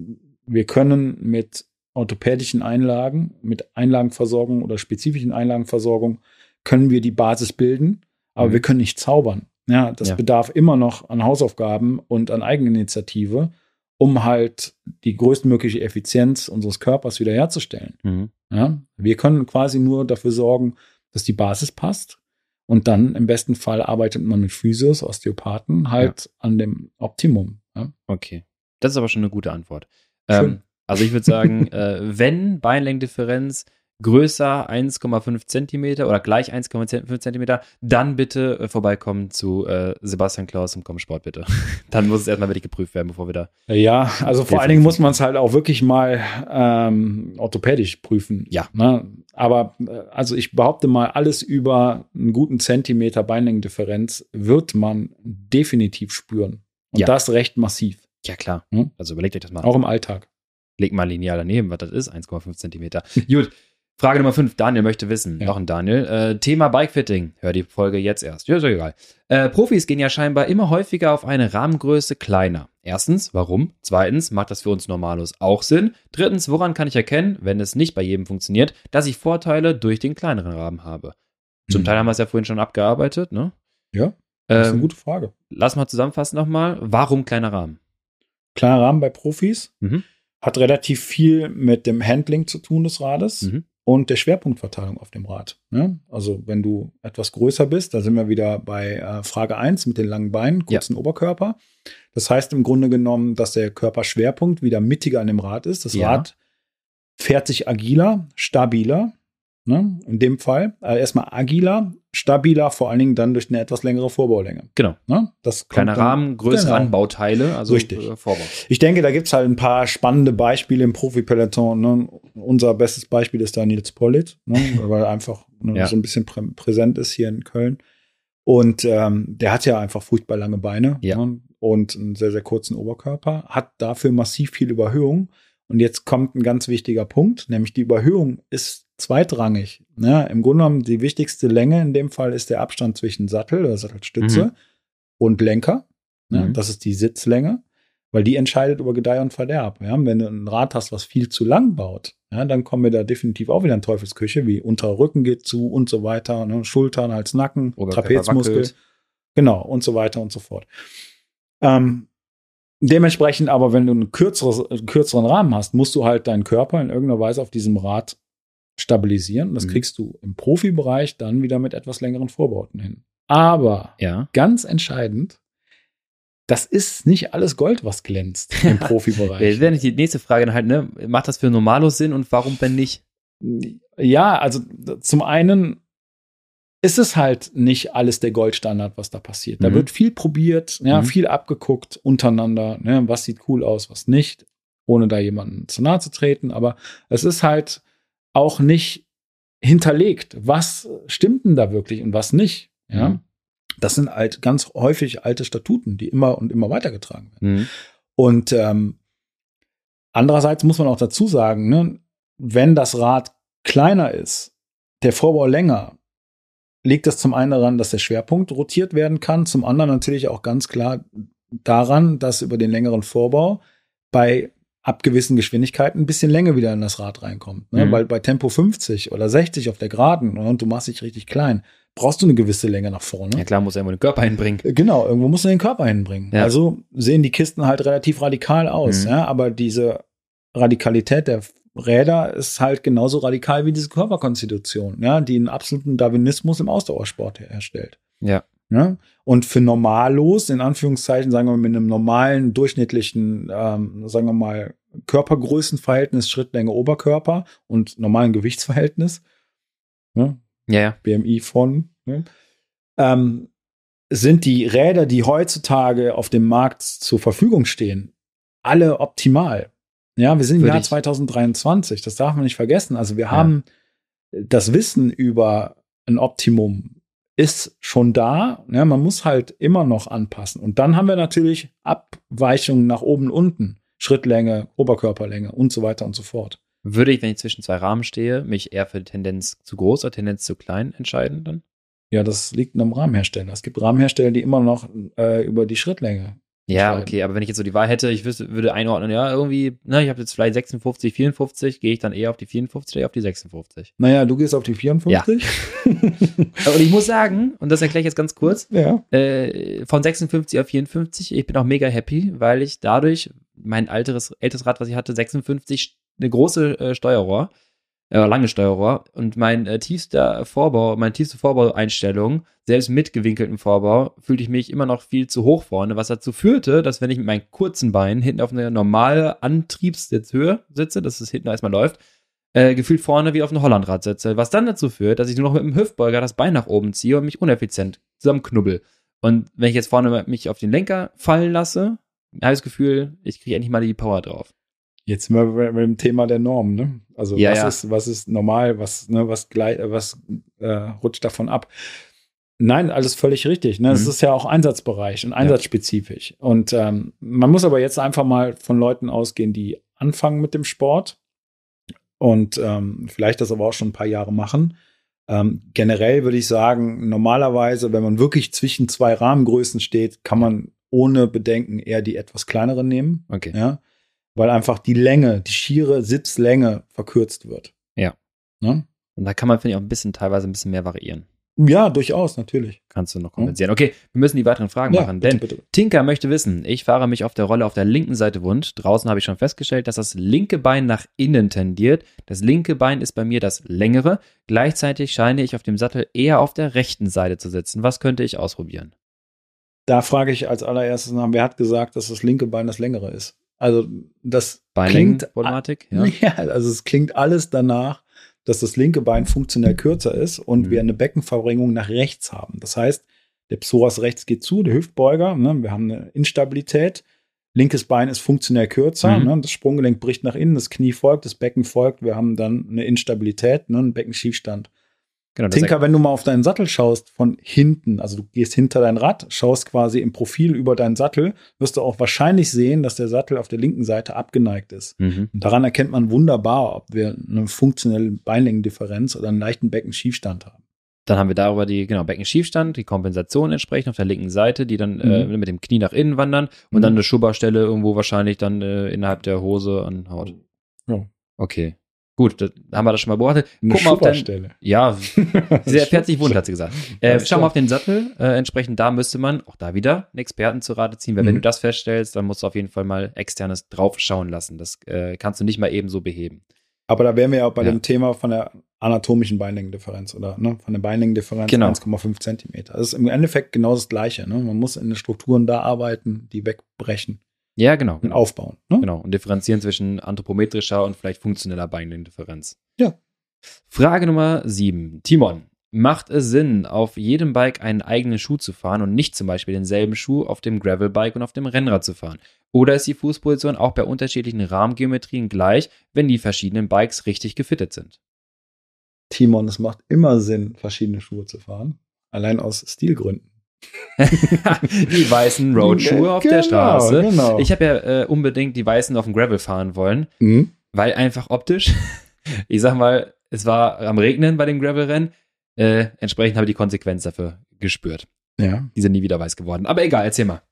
S2: wir können mit orthopädischen Einlagen, mit Einlagenversorgung oder spezifischen Einlagenversorgung, können wir die Basis bilden, aber
S1: Mhm.
S2: wir können nicht zaubern. Ja, das
S1: Ja.
S2: bedarf immer noch an Hausaufgaben und an Eigeninitiative, um halt die größtmögliche Effizienz unseres Körpers wiederherzustellen.
S1: Mhm.
S2: Ja? Wir können quasi nur dafür sorgen, dass die Basis passt. Und dann im besten Fall arbeitet man mit Physios, Osteopathen halt an dem Optimum. Ja?
S1: Okay. Das ist aber schon eine gute Antwort. Ähm, also ich würde sagen, [LAUGHS] äh, wenn Beinlängendifferenz größer 1,5 Zentimeter oder gleich 1,5 Zentimeter, dann bitte äh, vorbeikommen zu äh, Sebastian Klaus im Kommsport, bitte. [LAUGHS] dann muss es erstmal wirklich geprüft werden, bevor wir da.
S2: Ja, also vor allen Dingen muss man es halt auch wirklich mal ähm, orthopädisch prüfen.
S1: Ja.
S2: Ne? Aber äh, also ich behaupte mal, alles über einen guten Zentimeter Beinlängendifferenz wird man definitiv spüren. Und
S1: Ja.
S2: das recht massiv.
S1: Ja, klar.
S2: Hm?
S1: Also überlegt euch das mal.
S2: Auch im Alltag.
S1: Legt mal lineal daneben, was das ist, 1,5 Zentimeter. [LAUGHS] Gut. Frage Nummer 5. Daniel möchte wissen.
S2: Ja.
S1: Noch ein Daniel. Äh, Thema Bikefitting. Hör die Folge jetzt erst. Ja, ist ja egal. Äh, Profis gehen ja scheinbar immer häufiger auf eine Rahmengröße kleiner. Erstens, warum? Zweitens, macht das für uns Normalos auch Sinn? Drittens, woran kann ich erkennen, wenn es nicht bei jedem funktioniert, dass ich Vorteile durch den kleineren Rahmen habe? Zum
S2: Mhm.
S1: Teil haben wir es ja vorhin schon abgearbeitet, ne?
S2: Ja, das ist eine
S1: Ähm,
S2: gute Frage.
S1: lass mal zusammenfassen nochmal. Warum kleiner Rahmen?
S2: Kleiner Rahmen bei Profis.
S1: Mhm.
S2: Hat relativ viel mit dem Handling zu tun des Rades
S1: Mhm.
S2: Und der Schwerpunktverteilung auf dem Rad. Ne? Also wenn du etwas größer bist, da sind wir wieder bei äh, Frage 1 mit den langen Beinen, kurzen Oberkörper. Das heißt im Grunde genommen, dass der Körperschwerpunkt wieder mittiger an dem Rad ist. Das
S1: Ja.
S2: Rad fährt sich agiler, stabiler. Ne? In dem Fall äh, erstmal agiler, stabiler, vor allen Dingen dann durch eine etwas längere Vorbaulänge.
S1: Genau.
S2: Ne? Das
S1: Kleiner Rahmen, größere
S2: Genau.
S1: Anbauteile, also
S2: Richtig.
S1: äh, Vorbau.
S2: Ich denke, da gibt es halt ein paar spannende Beispiele im Profi-Peloton. Ne? Unser bestes Beispiel ist da Nils Pollitt, ne? [LAUGHS] weil er einfach ne,
S1: Ja.
S2: so ein bisschen prä präsent ist hier in Köln. Und ähm, der hat ja einfach furchtbar lange Beine
S1: Ja.
S2: ne? und einen sehr, sehr kurzen Oberkörper, hat dafür massiv viel Überhöhung. Und jetzt kommt ein ganz wichtiger Punkt, nämlich die Überhöhung ist zweitrangig. Ne? Im Grunde genommen die wichtigste Länge in dem Fall ist der Abstand zwischen Sattel oder Sattelstütze
S1: Mhm.
S2: und Lenker. Ne?
S1: Mhm.
S2: Das ist die Sitzlänge, weil die entscheidet über Gedeih und Verderb. Ja? Wenn du ein Rad hast, was viel zu lang baut, ja, dann kommen wir da definitiv auch wieder in Teufelsküche, wie unterer Rücken geht zu und so weiter, ne? Schultern, Hals, Nacken,
S1: Oberkörper
S2: Trapezmuskel. Genau, und so weiter und so fort. Ähm, dementsprechend aber, wenn du einen, kürzeres, einen kürzeren Rahmen hast, musst du halt deinen Körper in irgendeiner Weise auf diesem Rad stabilisieren. Das mhm. kriegst du im Profibereich dann wieder mit etwas längeren Vorbauten hin. Aber
S1: ja.
S2: ganz entscheidend, das ist nicht alles Gold, was glänzt im [LAUGHS] Profibereich.
S1: Das wäre nicht die nächste Frage dann halt, ne? Macht das für Normalos Sinn und warum, wenn nicht?
S2: Ja, also zum einen ist es halt nicht alles der Goldstandard, was da passiert. Da mhm. wird viel probiert, ja, mhm. viel abgeguckt untereinander, ne, was sieht cool aus, was nicht, ohne da jemanden zu nahe zu treten. Aber es ist halt auch nicht hinterlegt, was stimmt denn da wirklich und was nicht. Ja, mhm. das sind halt ganz häufig alte Statuten, die immer und immer weitergetragen werden. Mhm. Und ähm, andererseits muss man auch dazu sagen, ne, wenn das Rad kleiner ist, der Vorbau länger, liegt das zum einen daran, dass der Schwerpunkt rotiert werden kann, zum anderen natürlich auch ganz klar daran, dass über den längeren Vorbau bei ab gewissen Geschwindigkeiten ein bisschen Länge wieder in das Rad reinkommt. Ne? Mhm. Weil bei Tempo 50 oder 60 auf der Geraden ne, und du machst dich richtig klein, brauchst du eine gewisse Länge nach vorne.
S1: Ja klar, muss er irgendwo den Körper hinbringen.
S2: Äh, genau, irgendwo muss er den Körper hinbringen. Ja. Also sehen die Kisten halt relativ radikal aus. Mhm. Ja? Aber diese Radikalität der Räder ist halt genauso radikal wie diese Körperkonstitution, ja, die einen absoluten Darwinismus im Ausdauersport herstellt.
S1: Ja.
S2: Ja. Und für Normalos, in Anführungszeichen, sagen wir mal, mit einem normalen, durchschnittlichen, ähm, sagen wir mal, Körpergrößenverhältnis, Schrittlänge, Oberkörper und normalen Gewichtsverhältnis,
S1: ne? ja, ja.
S2: BMI von, ne? ähm, sind die Räder, die heutzutage auf dem Markt zur Verfügung stehen, alle optimal. Ja, wir sind im Jahr 2023, das darf man nicht vergessen. Also wir ja. haben das Wissen über ein Optimum ist schon da. Ja, man muss halt immer noch anpassen. Und dann haben wir natürlich Abweichungen nach oben, unten. Schrittlänge, Oberkörperlänge und so weiter und so fort.
S1: Würde ich, wenn ich zwischen zwei Rahmen stehe, mich eher für Tendenz zu groß oder Tendenz zu klein entscheiden dann?
S2: Ja, das liegt am Rahmenhersteller. Es gibt Rahmenhersteller, die immer noch äh, über die Schrittlänge
S1: ja, okay, aber wenn ich jetzt so die Wahl hätte, ich wüsste, würde einordnen, ja, irgendwie, na, ich habe jetzt vielleicht 56, 54, gehe ich dann eher auf die 54 oder auf die 56?
S2: Naja, du gehst auf die 54. Ja. [LAUGHS]
S1: und ich muss sagen, und das erkläre ich jetzt ganz kurz,
S2: ja.
S1: äh, von 56 auf 54, ich bin auch mega happy, weil ich dadurch mein alteres, älteres Rad, was ich hatte, 56, eine große äh, Steuerrohr, äh, lange Steuerrohr und mein äh, tiefster Vorbau, meine tiefste Vorbaueinstellung, selbst mit gewinkeltem Vorbau, fühlte ich mich immer noch viel zu hoch vorne, was dazu führte, dass wenn ich mit meinen kurzen Beinen hinten auf einer normalen Antriebssitzhöhe sitze, dass es hinten erstmal läuft, äh, gefühlt vorne wie auf einem Hollandrad sitze, was dann dazu führt, dass ich nur noch mit dem Hüftbeuger das Bein nach oben ziehe und mich uneffizient zusammenknubbel. Und wenn ich jetzt vorne mich auf den Lenker fallen lasse, habe ich das Gefühl, ich kriege endlich mal die Power drauf.
S2: Jetzt mal mit dem Thema der Norm, ne? Also
S1: ja,
S2: was
S1: ja.
S2: ist, was ist normal, was, ne, was gleich, was äh, rutscht davon ab? Nein, alles völlig richtig. Ne? Das mhm. ist ja auch Einsatzbereich und einsatzspezifisch. Ja. Und ähm, man muss aber jetzt einfach mal von Leuten ausgehen, die anfangen mit dem Sport und ähm, vielleicht das aber auch schon ein paar Jahre machen. Ähm, generell würde ich sagen, normalerweise, wenn man wirklich zwischen zwei Rahmengrößen steht, kann man ohne Bedenken eher die etwas kleinere nehmen.
S1: Okay.
S2: Ja weil einfach die Länge, die schiere Sitzlänge verkürzt wird.
S1: Ja.
S2: Ne?
S1: Und da kann man, finde ich, auch ein bisschen teilweise ein bisschen mehr variieren.
S2: Ja, durchaus, natürlich.
S1: Kannst du noch kompensieren. Okay, wir müssen die weiteren Fragen ja, machen, bitte, denn bitte. Tinker möchte wissen, ich fahre mich auf der Rolle auf der linken Seite wund. Draußen habe ich schon festgestellt, dass das linke Bein nach innen tendiert. Das linke Bein ist bei mir das längere. Gleichzeitig scheine ich auf dem Sattel eher auf der rechten Seite zu sitzen. Was könnte ich ausprobieren?
S2: Da frage ich als allererstes nach, wer hat gesagt, dass das linke Bein das längere ist? Also das
S1: klingt Problematik,
S2: ja. [LAUGHS] ja. Also es klingt alles danach, dass das linke Bein funktionell kürzer ist und mhm. wir eine Beckenverbringung nach rechts haben. Das heißt, der Psoas rechts geht zu, der Hüftbeuger, ne, wir haben eine Instabilität. Linkes Bein ist funktionell kürzer, mhm. ne, das Sprunggelenk bricht nach innen, das Knie folgt, das Becken folgt, wir haben dann eine Instabilität, ne, einen Beckenschiefstand. Genau, Tinker, wenn du mal auf deinen Sattel schaust von hinten, also du gehst hinter dein Rad, schaust quasi im Profil über deinen Sattel, wirst du auch wahrscheinlich sehen, dass der Sattel auf der linken Seite abgeneigt ist. Mhm. Und daran erkennt man wunderbar, ob wir eine funktionelle Beinlängendifferenz oder einen leichten Beckenschiefstand haben.
S1: Dann haben wir darüber die, genau, Beckenschiefstand, die Kompensation entsprechend auf der linken Seite, die dann äh, mhm. äh, mit dem Knie nach innen wandern und mhm. dann eine Schubberstelle irgendwo wahrscheinlich dann äh, innerhalb der Hose anhaut.
S2: Ja.
S1: Okay. Gut, da haben wir das schon mal beobachtet.
S2: Eine
S1: Guck mal auf dein,
S2: Schupperstelle.
S1: ja, [LAUGHS] sehr fährt sich wund, hat sie gesagt. Äh, schau mal auf den Sattel. Äh, entsprechend da müsste man auch da wieder einen Experten zu Rate ziehen, weil wenn
S2: Mhm.
S1: du das feststellst, dann musst du auf jeden Fall mal externes draufschauen lassen. Das äh, kannst du nicht mal eben so beheben.
S2: Aber da wären wir ja auch bei
S1: Ja.
S2: dem Thema von der anatomischen Beinlängendifferenz oder ne, von der Beinlängendifferenz
S1: Genau.
S2: 1,5 Zentimeter. Das ist im Endeffekt genau das Gleiche. Ne? Man muss in den Strukturen da arbeiten, die wegbrechen
S1: Ja, genau.
S2: und
S1: genau.
S2: aufbauen. Ne?
S1: Genau, und differenzieren zwischen anthropometrischer und vielleicht funktioneller Beinlängendifferenz.
S2: Ja.
S1: Frage Nummer 7. Timon, macht es Sinn, auf jedem Bike einen eigenen Schuh zu fahren und nicht zum Beispiel denselben Schuh auf dem Gravelbike und auf dem Rennrad zu fahren? Oder ist die Fußposition auch bei unterschiedlichen Rahmengeometrien gleich, wenn die verschiedenen Bikes richtig gefittet sind?
S2: Timon, es macht immer Sinn, verschiedene Schuhe zu fahren. Allein aus Stilgründen. [LAUGHS]
S1: die weißen Roadschuhe auf der
S2: Genau,
S1: Straße.
S2: Genau.
S1: Ich habe ja äh, unbedingt die weißen auf dem Gravel fahren wollen,
S2: Mhm.
S1: weil einfach optisch, [LAUGHS] ich sag mal, es war am Regnen bei dem Gravelrennen, äh, entsprechend habe ich die Konsequenz dafür gespürt.
S2: Ja.
S1: Die sind nie wieder weiß geworden. Aber egal, erzähl mal.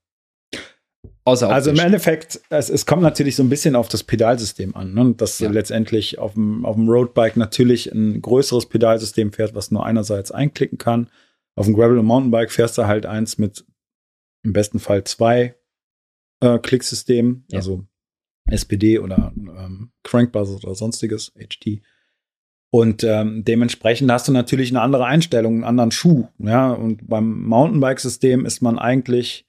S1: Außer.
S2: Also im Endeffekt, es, es kommt natürlich so ein bisschen auf das Pedalsystem an, ne? dass
S1: Ja.
S2: letztendlich auf dem, auf dem Roadbike natürlich ein größeres Pedalsystem fährt, was nur einerseits einklicken kann. Auf dem Gravel- und Mountainbike fährst du halt eins mit im besten Fall zwei äh, Klicksystemen,
S1: Ja.
S2: also SPD oder ähm, Crankbuzzer oder sonstiges, HT. Und ähm, dementsprechend hast du natürlich eine andere Einstellung, einen anderen Schuh. Ja, und beim Mountainbike-System ist man eigentlich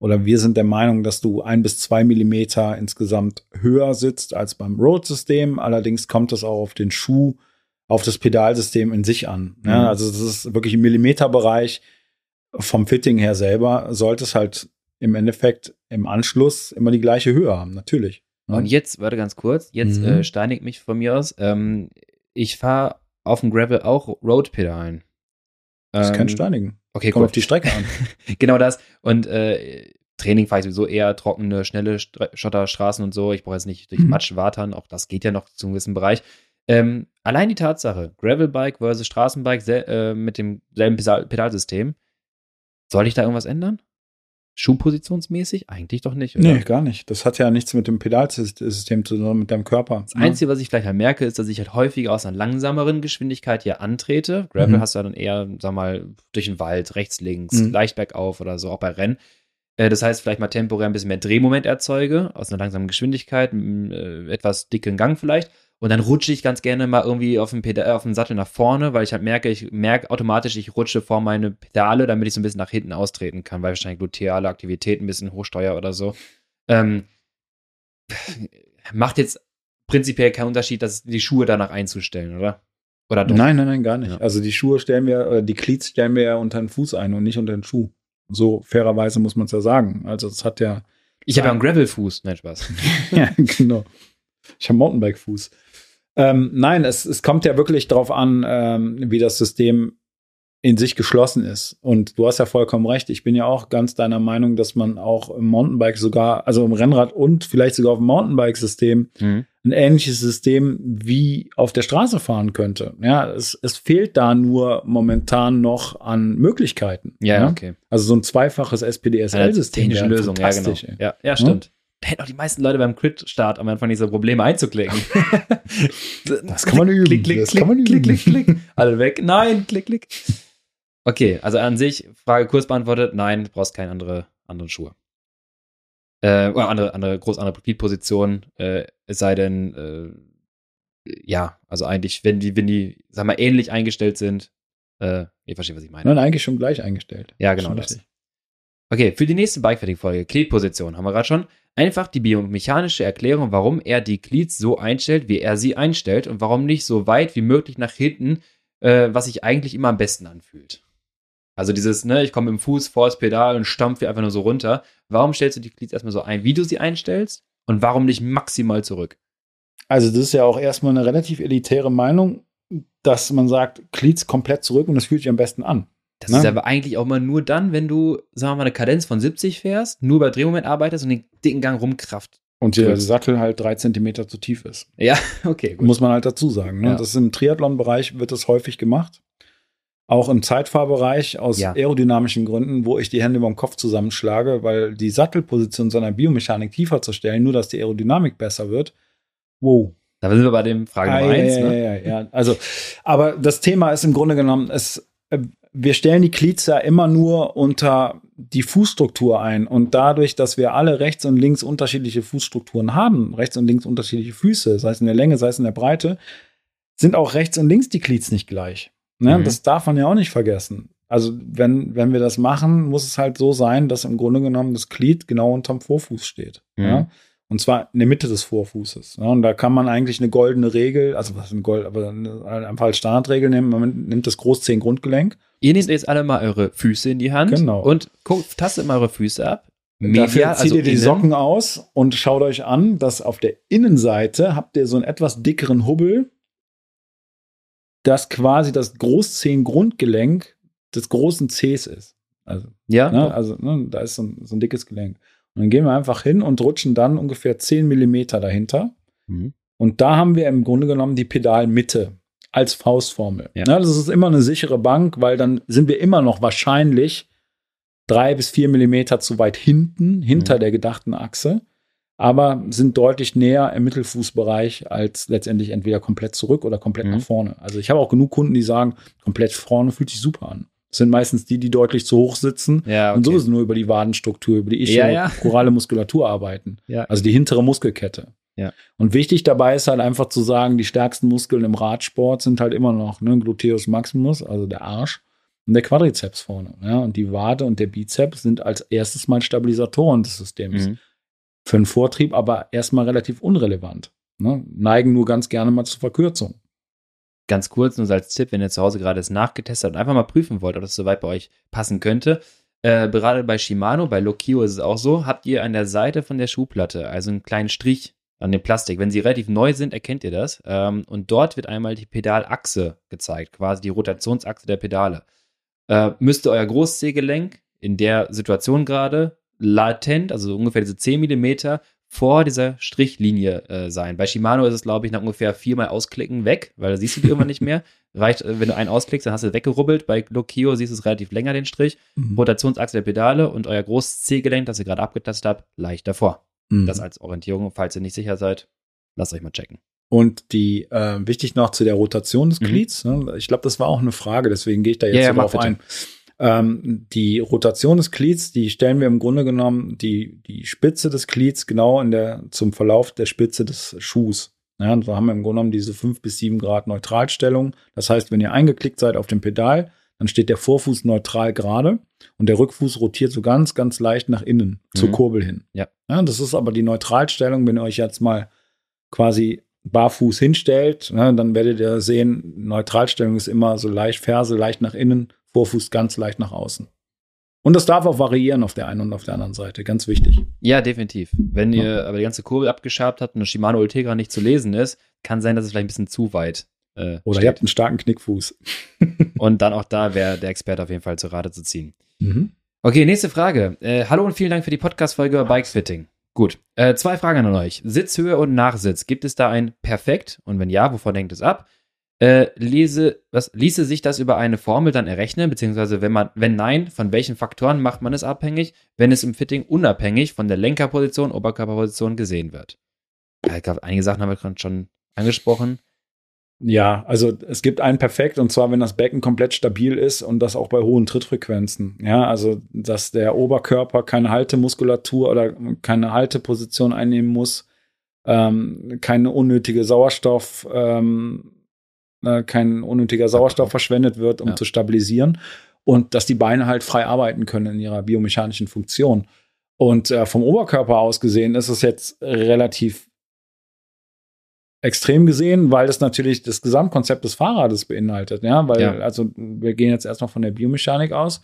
S2: oder wir sind der Meinung, dass du ein bis zwei Millimeter insgesamt höher sitzt als beim Road-System. Allerdings kommt es auch auf den Schuh, auf das Pedalsystem in sich an. Ja,
S1: Mhm.
S2: also das ist wirklich im Millimeterbereich vom Fitting her selber sollte es halt im Endeffekt im Anschluss immer die gleiche Höhe haben, natürlich. Ja.
S1: Und jetzt, warte ganz kurz, jetzt
S2: Mhm.
S1: äh, steinigt mich von mir aus. Ähm, ich fahre auf dem Gravel auch Road-Pedalen.
S2: das ist kein
S1: Ähm,
S2: Steinigen.
S1: Okay,
S2: Kommt
S1: gut.
S2: auf die Strecke an. [LAUGHS]
S1: genau das. Und äh, Training fahre ich sowieso eher trockene, schnelle Stre Schotterstraßen und so. Ich brauche jetzt nicht durch
S2: Mhm.
S1: Matsch watern, auch das geht ja noch zu einem gewissen Bereich. Ähm, allein die Tatsache, Gravelbike versus Straßenbike äh, mit demselben Pedal Pedalsystem, soll ich da irgendwas ändern? Schuhpositionsmäßig? Eigentlich doch nicht, oder?
S2: Nee, gar nicht. Das hat ja nichts mit dem Pedalsystem zu tun, mit deinem Körper.
S1: Das Einzige, was ich vielleicht halt merke, ist, dass ich halt häufiger aus einer langsameren Geschwindigkeit hier antrete. Gravel
S2: Mhm.
S1: hast du ja dann eher, sag mal, durch den Wald, rechts, links,
S2: Mhm.
S1: leicht bergauf oder so, auch bei Rennen. Äh, Das heißt, vielleicht mal temporär ein bisschen mehr Drehmoment erzeuge, aus einer langsamen Geschwindigkeit, äh, etwas dicken Gang vielleicht. Und dann rutsche ich ganz gerne mal irgendwie auf dem, Pedal, auf dem Sattel nach vorne, weil ich halt merke, ich merke automatisch, ich rutsche vor meine Pedale, damit ich so ein bisschen nach hinten austreten kann, weil wahrscheinlich gluteale Aktivität ein bisschen hochsteuer oder so. Ähm, macht jetzt prinzipiell keinen Unterschied, dass die Schuhe danach einzustellen, oder? Oder doch?
S2: Nein, nein, nein, gar nicht.
S1: Ja.
S2: Also die Schuhe stellen wir, oder die Cleats stellen wir ja unter den Fuß ein und nicht unter den Schuh. So fairerweise muss man es ja sagen. Also es hat ja,
S1: Ich habe ja einen Gravelfuß. Nein, Spaß. [LAUGHS]
S2: ja genau. Ich habe Mountainbike-Fuß. Ähm, nein, es, es kommt ja wirklich darauf an, ähm, wie das System in sich geschlossen ist. Und du hast ja vollkommen recht. Ich bin ja auch ganz deiner Meinung, dass man auch im Mountainbike sogar, also im Rennrad und vielleicht sogar auf dem Mountainbike-System
S1: Mhm.
S2: ein ähnliches System wie auf der Straße fahren könnte. Ja, es, es fehlt da nur momentan noch an Möglichkeiten.
S1: Ja, ja, okay.
S2: Also so ein zweifaches SPD-SL-System.
S1: Technische
S2: wäre
S1: Lösung, ja, genau. Ja, ja, stimmt. Da hätten auch die meisten Leute beim Crit-Start am Anfang nicht so Probleme einzuklicken. [LAUGHS]
S2: Das kann man üben.
S1: Klick, klick,
S2: Das
S1: klick,
S2: kann man
S1: klick,
S2: üben.
S1: klick, klick. Alle weg. Nein, klick, klick. Okay, also an sich, Frage kurz beantwortet, nein, du brauchst keine andere, anderen Schuhe. Äh, oder andere, andere, groß andere Gliedposition, äh, es sei denn, äh, ja, also eigentlich, wenn die, wenn die, sag mal, ähnlich eingestellt sind, äh, ihr versteht, was ich meine.
S2: Nein, eigentlich schon gleich eingestellt.
S1: Ja, genau
S2: Schon
S1: das.
S2: richtig.
S1: Okay, für die nächste Bikefitting-Folge, Gliedposition, haben wir gerade schon. Einfach die biomechanische Erklärung, warum er die Glieds so einstellt, wie er sie einstellt und warum nicht so weit wie möglich nach hinten, äh, was sich eigentlich immer am besten anfühlt. Also dieses, ne, ich komme dem Fuß vor das Pedal und stampfe einfach nur so runter. Warum stellst du die Glieds erstmal so ein, wie du sie einstellst und warum nicht maximal zurück?
S2: Also das ist ja auch erstmal eine relativ elitäre Meinung, dass man sagt, Cleats komplett zurück und das fühlt sich am besten an.
S1: Das
S2: Ne?
S1: ist aber eigentlich auch mal nur dann, wenn du, sagen wir mal, eine Kadenz von 70 fährst, nur bei Drehmoment arbeitest und den dicken Gang rumkraft.
S2: Und der
S1: Drückst.
S2: Sattel halt drei Zentimeter zu tief ist.
S1: Ja, [LAUGHS] okay, gut.
S2: Muss man halt dazu sagen. Ne?
S1: Ja.
S2: Das ist im Triathlon-Bereich wird das häufig gemacht. Auch im Zeitfahrbereich aus
S1: Ja.
S2: aerodynamischen Gründen, wo ich die Hände über dem Kopf zusammenschlage, weil die Sattelposition seiner Biomechanik tiefer zu stellen, nur dass die Aerodynamik besser wird. Wow.
S1: Da sind wir bei dem Frage Nummer ah, eins.
S2: Ja, ne? ja, ja, ja. Also, aber das Thema ist im Grunde genommen, es, äh, wir stellen die Glieds ja immer nur unter die Fußstruktur ein. Und dadurch, dass wir alle rechts und links unterschiedliche Fußstrukturen haben, rechts und links unterschiedliche Füße, sei es in der Länge, sei es in der Breite, sind auch rechts und links die Glieds nicht gleich. Ne? Mhm. Das darf man ja auch nicht vergessen. Also wenn, wenn wir das machen, muss es halt so sein, dass im Grunde genommen das Glied genau unterm Vorfuß steht. Mhm. Ja? Und zwar in der Mitte des Vorfußes. Ja? Und da kann man eigentlich eine goldene Regel, also was eine Gold, aber einfach als Standardregel nehmen, man nimmt das Großzehen-Grundgelenk.
S1: Ihr nehmt jetzt alle mal eure Füße in die Hand
S2: genau.
S1: und guckt, tastet mal eure Füße ab.
S2: Medial, Dafür zieht also ihr die innen. Socken aus und schaut euch an, dass auf der Innenseite habt ihr so einen etwas dickeren Hubbel, das quasi das Großzehen-Grundgelenk des großen Cs ist. Also,
S1: ja.
S2: Ne, also ne, da ist so ein, so ein, dickes Gelenk. Und dann gehen wir einfach hin und rutschen dann ungefähr 10 Millimeter dahinter. Mhm. Und da haben wir im Grunde genommen die Pedalmitte als Faustformel. Ja. Ne, das ist immer eine sichere Bank, weil dann sind wir immer noch wahrscheinlich drei bis vier Millimeter zu weit hinten, hinter mhm. der gedachten Achse aber sind deutlich näher im Mittelfußbereich als letztendlich entweder komplett zurück oder komplett mhm. nach vorne. Also ich habe auch genug Kunden, die sagen, komplett vorne fühlt sich super an. Das sind meistens die, die deutlich zu hoch sitzen
S1: ja, okay.
S2: und sowieso nur über die Wadenstruktur, über die ischiochorale ja, ja. Muskulatur arbeiten. Also die hintere Muskelkette.
S1: Ja.
S2: Und wichtig dabei ist halt einfach zu sagen, die stärksten Muskeln im Radsport sind halt immer noch ne, Gluteus Maximus, also der Arsch, und der Quadrizeps vorne. Ja? Und die Wade und der Bizeps sind als erstes mal Stabilisatoren des Systems. Mhm für einen Vortrieb aber erstmal relativ unrelevant. Ne? Neigen nur ganz gerne mal zur Verkürzung.
S1: Ganz kurz, nur als Tipp, wenn ihr zu Hause gerade es nachgetestet und einfach mal prüfen wollt, ob das soweit bei euch passen könnte. Äh, gerade bei Shimano, bei Lokio ist es auch so, habt ihr an der Seite von der Schuhplatte also einen kleinen Strich an dem Plastik. Wenn sie relativ neu sind, erkennt ihr das. Ähm, und dort wird einmal die Pedalachse gezeigt, quasi die Rotationsachse der Pedale. Äh, müsste euer Großzehgelenk in der Situation gerade latent, also ungefähr diese 10 mm vor dieser Strichlinie äh, sein. Bei Shimano ist es, glaube ich, nach ungefähr viermal ausklicken weg, weil da siehst du die irgendwann nicht mehr. [LAUGHS] Reicht, äh, wenn du einen ausklickst, dann hast du weggerubbelt. Bei Lokio siehst du es relativ länger, den Strich. Mhm. Rotationsachse der Pedale und euer großes C-Gelenk, das ihr gerade abgetastet habt, leicht davor. Mhm. Das als Orientierung, falls ihr nicht sicher seid, lasst euch mal checken.
S2: Und die, äh, wichtig noch zu der Rotation des Glieds, mhm. ne? ich glaube, das war auch eine Frage, deswegen gehe ich da jetzt ja, drauf ein. Ähm, die Rotation des Glieds, die stellen wir im Grunde genommen die, die Spitze des Glieds genau in der, zum Verlauf der Spitze des Schuhs. Ja, und so haben wir im Grunde genommen diese fünf bis sieben Grad Neutralstellung. Das heißt, wenn ihr eingeklickt seid auf dem Pedal, dann steht der Vorfuß neutral gerade und der Rückfuß rotiert so ganz, ganz leicht nach innen mhm. zur Kurbel hin.
S1: Ja.
S2: ja. Das ist aber die Neutralstellung, wenn ihr euch jetzt mal quasi barfuß hinstellt, ne, dann werdet ihr sehen, Neutralstellung ist immer so leicht Ferse, leicht nach innen, Vorfuß ganz leicht nach außen. Und das darf auch variieren auf der einen und auf der anderen Seite, ganz wichtig.
S1: Ja, definitiv. Wenn ihr aber die ganze Kurbel abgeschabt habt und das Shimano Ultegra nicht zu lesen ist, kann sein, dass es vielleicht ein bisschen zu weit
S2: äh, Oder steht. ihr habt einen starken Knickfuß. [LAUGHS]
S1: und dann auch da wäre der Experte auf jeden Fall zur Rate zu ziehen. Mhm. Okay, nächste Frage. Äh, hallo und vielen Dank für die Podcast-Folge über Bikesfitting. Gut, äh, zwei Fragen an euch. Sitzhöhe und Nachsitz. Gibt es da ein Perfekt? Und wenn ja, wovon hängt es ab? Äh, lese, was, ließe sich das über eine Formel dann errechnen, beziehungsweise wenn man, wenn nein, von welchen Faktoren macht man es abhängig, wenn es im Fitting unabhängig von der Lenkerposition, Oberkörperposition gesehen wird? Ja, ich glaube, einige Sachen haben wir schon angesprochen.
S2: Ja, also es gibt ein Perfekt und zwar, wenn das Becken komplett stabil ist und das auch bei hohen Trittfrequenzen. Ja, also dass der Oberkörper keine Haltemuskulatur oder keine Halteposition einnehmen muss, ähm, keine unnötige Sauerstoff, ähm, äh, kein unnötiger Sauerstoff verschwendet wird, um ja. zu stabilisieren und dass die Beine halt frei arbeiten können in ihrer biomechanischen Funktion. Und äh, vom Oberkörper aus gesehen ist es jetzt relativ extrem gesehen, weil das natürlich das Gesamtkonzept des Fahrrades beinhaltet. Ja, weil, ja. also wir gehen jetzt erstmal von der Biomechanik aus.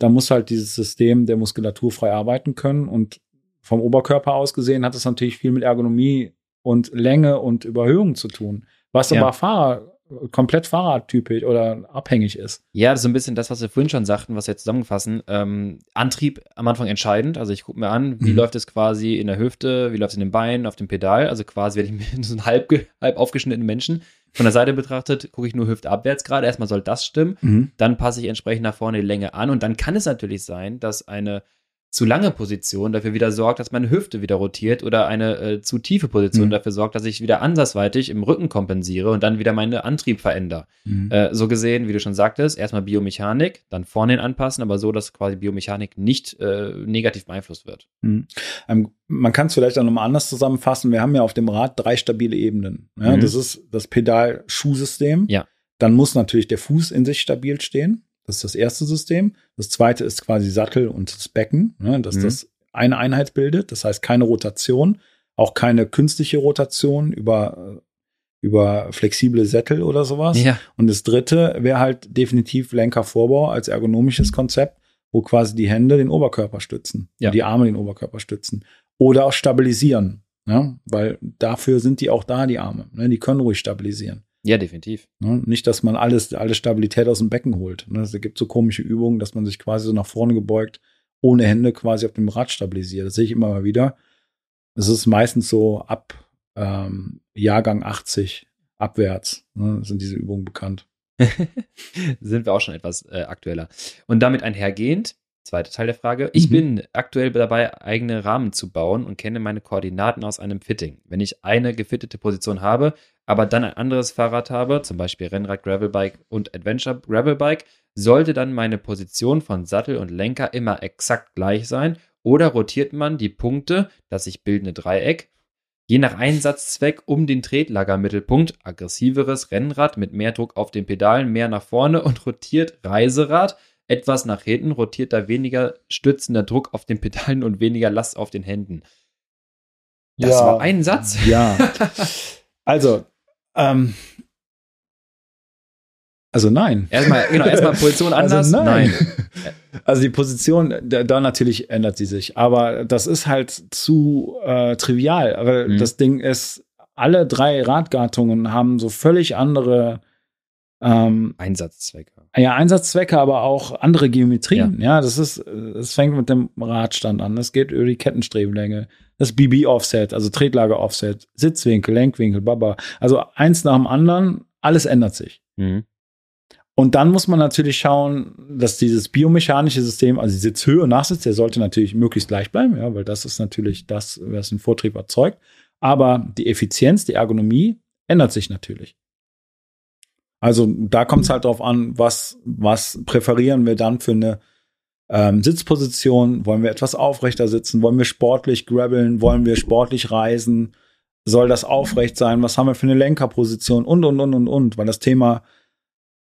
S2: Da muss halt dieses System der Muskulatur frei arbeiten können. Und vom Oberkörper aus gesehen hat es natürlich viel mit Ergonomie und Länge und Überhöhung zu tun. Was ja. aber Fahrer komplett fahrradtypisch oder abhängig ist.
S1: Ja, das ist so ein bisschen das, was wir vorhin schon sagten, was wir jetzt zusammenfassen. Ähm, Antrieb am Anfang entscheidend. Also ich gucke mir an, wie mhm. läuft es quasi in der Hüfte, wie läuft es in den Beinen, auf dem Pedal. Also quasi werde ich mir [LAUGHS] so einen halb, halb aufgeschnittenen Menschen von der Seite betrachtet, gucke ich nur hüftabwärts gerade. Erstmal soll das stimmen. Mhm. Dann passe ich entsprechend nach vorne die Länge an. Und dann kann es natürlich sein, dass eine zu lange Position dafür wieder sorgt, dass meine Hüfte wieder rotiert oder eine äh, zu tiefe Position mhm. dafür sorgt, dass ich wieder ansatzweitig im Rücken kompensiere und dann wieder meinen Antrieb verändere. Mhm. Äh, so gesehen, wie du schon sagtest, erstmal Biomechanik, dann vorne anpassen, aber so, dass quasi Biomechanik nicht äh, negativ beeinflusst wird.
S2: Mhm. Ähm, man kann es vielleicht auch nochmal anders zusammenfassen. Wir haben ja auf dem Rad drei stabile Ebenen. Ja, mhm. das ist das Pedal-Schuhsystem.
S1: Ja.
S2: Dann muss natürlich der Fuß in sich stabil stehen. Das ist das erste System. Das zweite ist quasi Sattel und das Becken, ne, dass mhm. das eine Einheit bildet. Das heißt keine Rotation, auch keine künstliche Rotation über, über flexible Sättel oder sowas.
S1: Ja.
S2: Und das dritte wäre halt definitiv Lenkervorbau als ergonomisches Konzept, wo quasi die Hände den Oberkörper stützen,
S1: ja.
S2: die Arme den Oberkörper stützen oder auch stabilisieren. Ja, weil dafür sind die auch da, die Arme. Ne? Die können ruhig stabilisieren.
S1: Ja, definitiv.
S2: Ne? Nicht, dass man alles, alle Stabilität aus dem Becken holt. Ne? Es gibt so komische Übungen, dass man sich quasi so nach vorne gebeugt, ohne Hände quasi auf dem Rad stabilisiert. Das sehe ich immer mal wieder. Es ist meistens so ab ähm, Jahrgang 80 abwärts ne? sind diese Übungen bekannt. [LAUGHS]
S1: sind wir auch schon etwas äh, aktueller. Und damit einhergehend Zweiter Teil der Frage. Ich mhm. bin aktuell dabei, eigene Rahmen zu bauen und kenne meine Koordinaten aus einem Fitting. Wenn ich eine gefittete Position habe, aber dann ein anderes Fahrrad habe, zum Beispiel Rennrad, Gravelbike und Adventure Gravelbike, sollte dann meine Position von Sattel und Lenker immer exakt gleich sein oder rotiert man die Punkte, das sich bildende Dreieck, je nach Einsatzzweck um den Tretlagermittelpunkt, aggressiveres Rennrad mit mehr Druck auf den Pedalen, mehr nach vorne und rotiert Reiserad etwas nach hinten, rotiert da weniger stützender Druck auf den Pedalen und weniger Last auf den Händen. Das ja, war ein Satz.
S2: Ja. [LAUGHS] Also, ähm, also nein.
S1: Erstmal, genau, erstmal Position [LAUGHS] also anders.
S2: Also nein. nein. [LAUGHS] Also die Position, da, da, natürlich ändert sie sich, aber das ist halt zu äh, trivial. Aber mhm. das Ding ist, alle drei Radgattungen haben so völlig andere
S1: ähm, Einsatzzwecke.
S2: Ja, Einsatzzwecke, aber auch andere Geometrien. Ja, ja das ist, es fängt mit dem Radstand an. Es geht über die Kettenstrebenlänge, das BB-Offset, also Tretlager-Offset, Sitzwinkel, Lenkwinkel, Baba. Also eins nach dem anderen, alles ändert sich. Mhm. Und dann muss man natürlich schauen, dass dieses biomechanische System, also die Sitzhöhe und Nachsitz, der sollte natürlich möglichst gleich bleiben, ja, weil das ist natürlich das, was den Vortrieb erzeugt. Aber die Effizienz, die Ergonomie ändert sich natürlich. Also da kommt es halt drauf an, was, was präferieren wir dann für eine ähm, Sitzposition? Wollen wir etwas aufrechter sitzen? Wollen wir sportlich grabbeln? Wollen wir sportlich reisen? Soll das aufrecht sein? Was haben wir für eine Lenkerposition? Und, und, und, und, und. Weil das Thema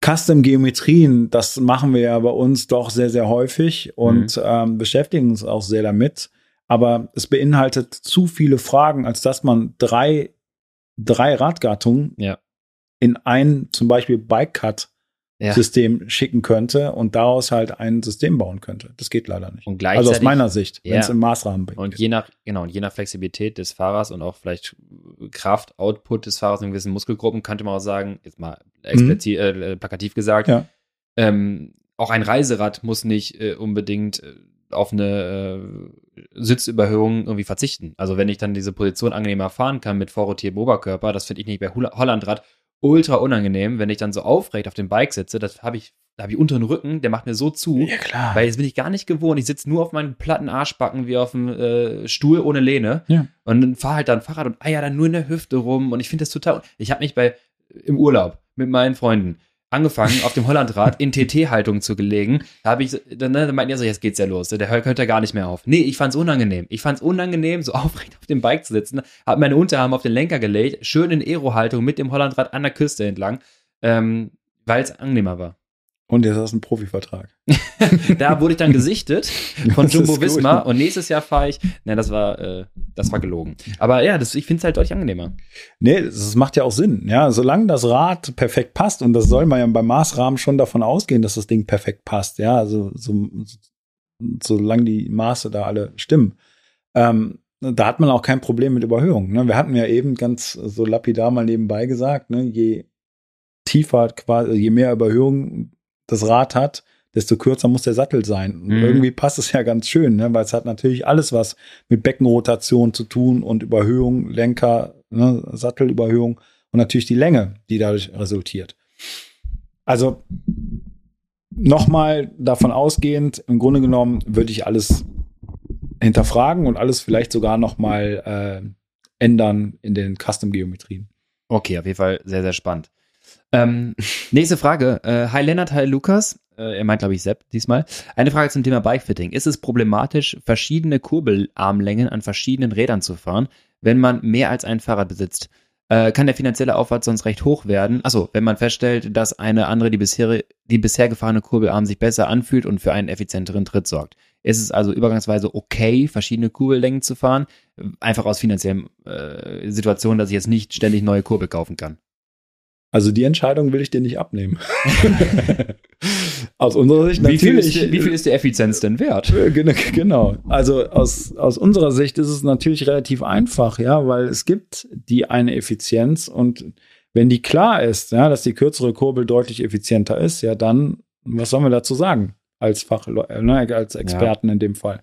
S2: Custom-Geometrien, das machen wir ja bei uns doch sehr, sehr häufig und mhm. ähm, beschäftigen uns auch sehr damit. Aber es beinhaltet zu viele Fragen, als dass man drei, drei Radgattungen
S1: ja
S2: in ein zum Beispiel Bike-Cut-System ja. schicken könnte und daraus halt ein System bauen könnte. Das geht leider nicht.
S1: Also
S2: aus meiner Sicht,
S1: wenn es im Maßrahmen bringt. Und je nach, genau, und je nach Flexibilität des Fahrers und auch vielleicht Kraft, Output des Fahrers in gewissen Muskelgruppen, könnte man auch sagen, jetzt mal mhm. äh, plakativ gesagt,
S2: ja.
S1: ähm, auch ein Reiserad muss nicht äh, unbedingt äh, auf eine äh, Sitzüberhöhung irgendwie verzichten. Also wenn ich dann diese Position angenehmer fahren kann mit vorrotiertem Oberkörper, das finde ich nicht bei Hollandrad ultra unangenehm, wenn ich dann so aufrecht auf dem Bike sitze. Das habe ich, da habe ich unter den Rücken, der macht mir so zu.
S2: Ja, klar.
S1: Weil jetzt bin ich gar nicht gewohnt. Ich sitze nur auf meinen platten Arschbacken wie auf dem äh, Stuhl ohne Lehne.
S2: Ja.
S1: Und dann fahre halt dann Fahrrad und eier dann nur in der Hüfte rum. Und ich finde das total. Ich habe mich bei im Urlaub mit meinen Freunden angefangen, auf dem Hollandrad in TT-Haltung zu gelegen. Da habe ich, dann, ne, dann meinten die so, jetzt geht's ja los. Der hört ja gar nicht mehr auf. Nee, ich fand's unangenehm. Ich fand's unangenehm, so [LAUGHS] aufrecht auf dem Bike zu sitzen. Habe meine Unterarme auf den Lenker gelegt, schön in Aero-Haltung mit dem Hollandrad an der Küste entlang, ähm, weil es angenehmer war.
S2: Und jetzt hast du einen Profivertrag. [LAUGHS]
S1: da wurde ich dann gesichtet von Jumbo Wismar und nächstes Jahr fahre ich. Ne, das war, äh, das war gelogen. Aber ja, das, ich finde es halt deutlich angenehmer.
S2: Nee, das macht ja auch Sinn. Ja, solange das Rad perfekt passt, und das soll man ja beim Maßrahmen schon davon ausgehen, dass das Ding perfekt passt. Ja, also so, solange die Maße da alle stimmen. Ähm, da hat man auch kein Problem mit Überhöhung. Ne? Wir hatten ja eben ganz so lapidar mal nebenbei gesagt, ne? je tiefer quasi, je mehr Überhöhung das Rad hat, desto kürzer muss der Sattel sein. Mhm. Irgendwie passt es ja ganz schön, ne? weil es hat natürlich alles was mit Beckenrotation zu tun und Überhöhung, Lenker, ne? Sattelüberhöhung und natürlich die Länge, die dadurch resultiert. Also nochmal davon ausgehend, im Grunde genommen würde ich alles hinterfragen und alles vielleicht sogar noch mal äh, ändern in den Custom-Geometrien.
S1: Okay, auf jeden Fall sehr, sehr spannend. Ähm, nächste Frage. Äh, hi Lennart, hi Lukas. Äh, er meint, glaube ich, Sepp diesmal. Eine Frage zum Thema Bikefitting. Ist es problematisch, verschiedene Kurbelarmlängen an verschiedenen Rädern zu fahren, wenn man mehr als ein Fahrrad besitzt? Äh, kann der finanzielle Aufwand sonst recht hoch werden? Achso, wenn man feststellt, dass eine andere, die bisher, die bisher gefahrene Kurbelarm sich besser anfühlt und für einen effizienteren Tritt sorgt. Ist es also übergangsweise okay, verschiedene Kurbellängen zu fahren? Einfach aus finanziellen äh, Situationen, dass ich jetzt nicht ständig neue Kurbel kaufen kann.
S2: Also die Entscheidung will ich dir nicht abnehmen. [LAUGHS] aus unserer Sicht
S1: natürlich. Wie viel, ist, wie viel ist die Effizienz denn wert?
S2: Äh, genau. Also aus, aus unserer Sicht ist es natürlich relativ einfach, ja, weil es gibt die eine Effizienz und wenn die klar ist, ja, dass die kürzere Kurbel deutlich effizienter ist, ja, dann, was sollen wir dazu sagen? Als Fachleute, ne, als Experten ja. in dem Fall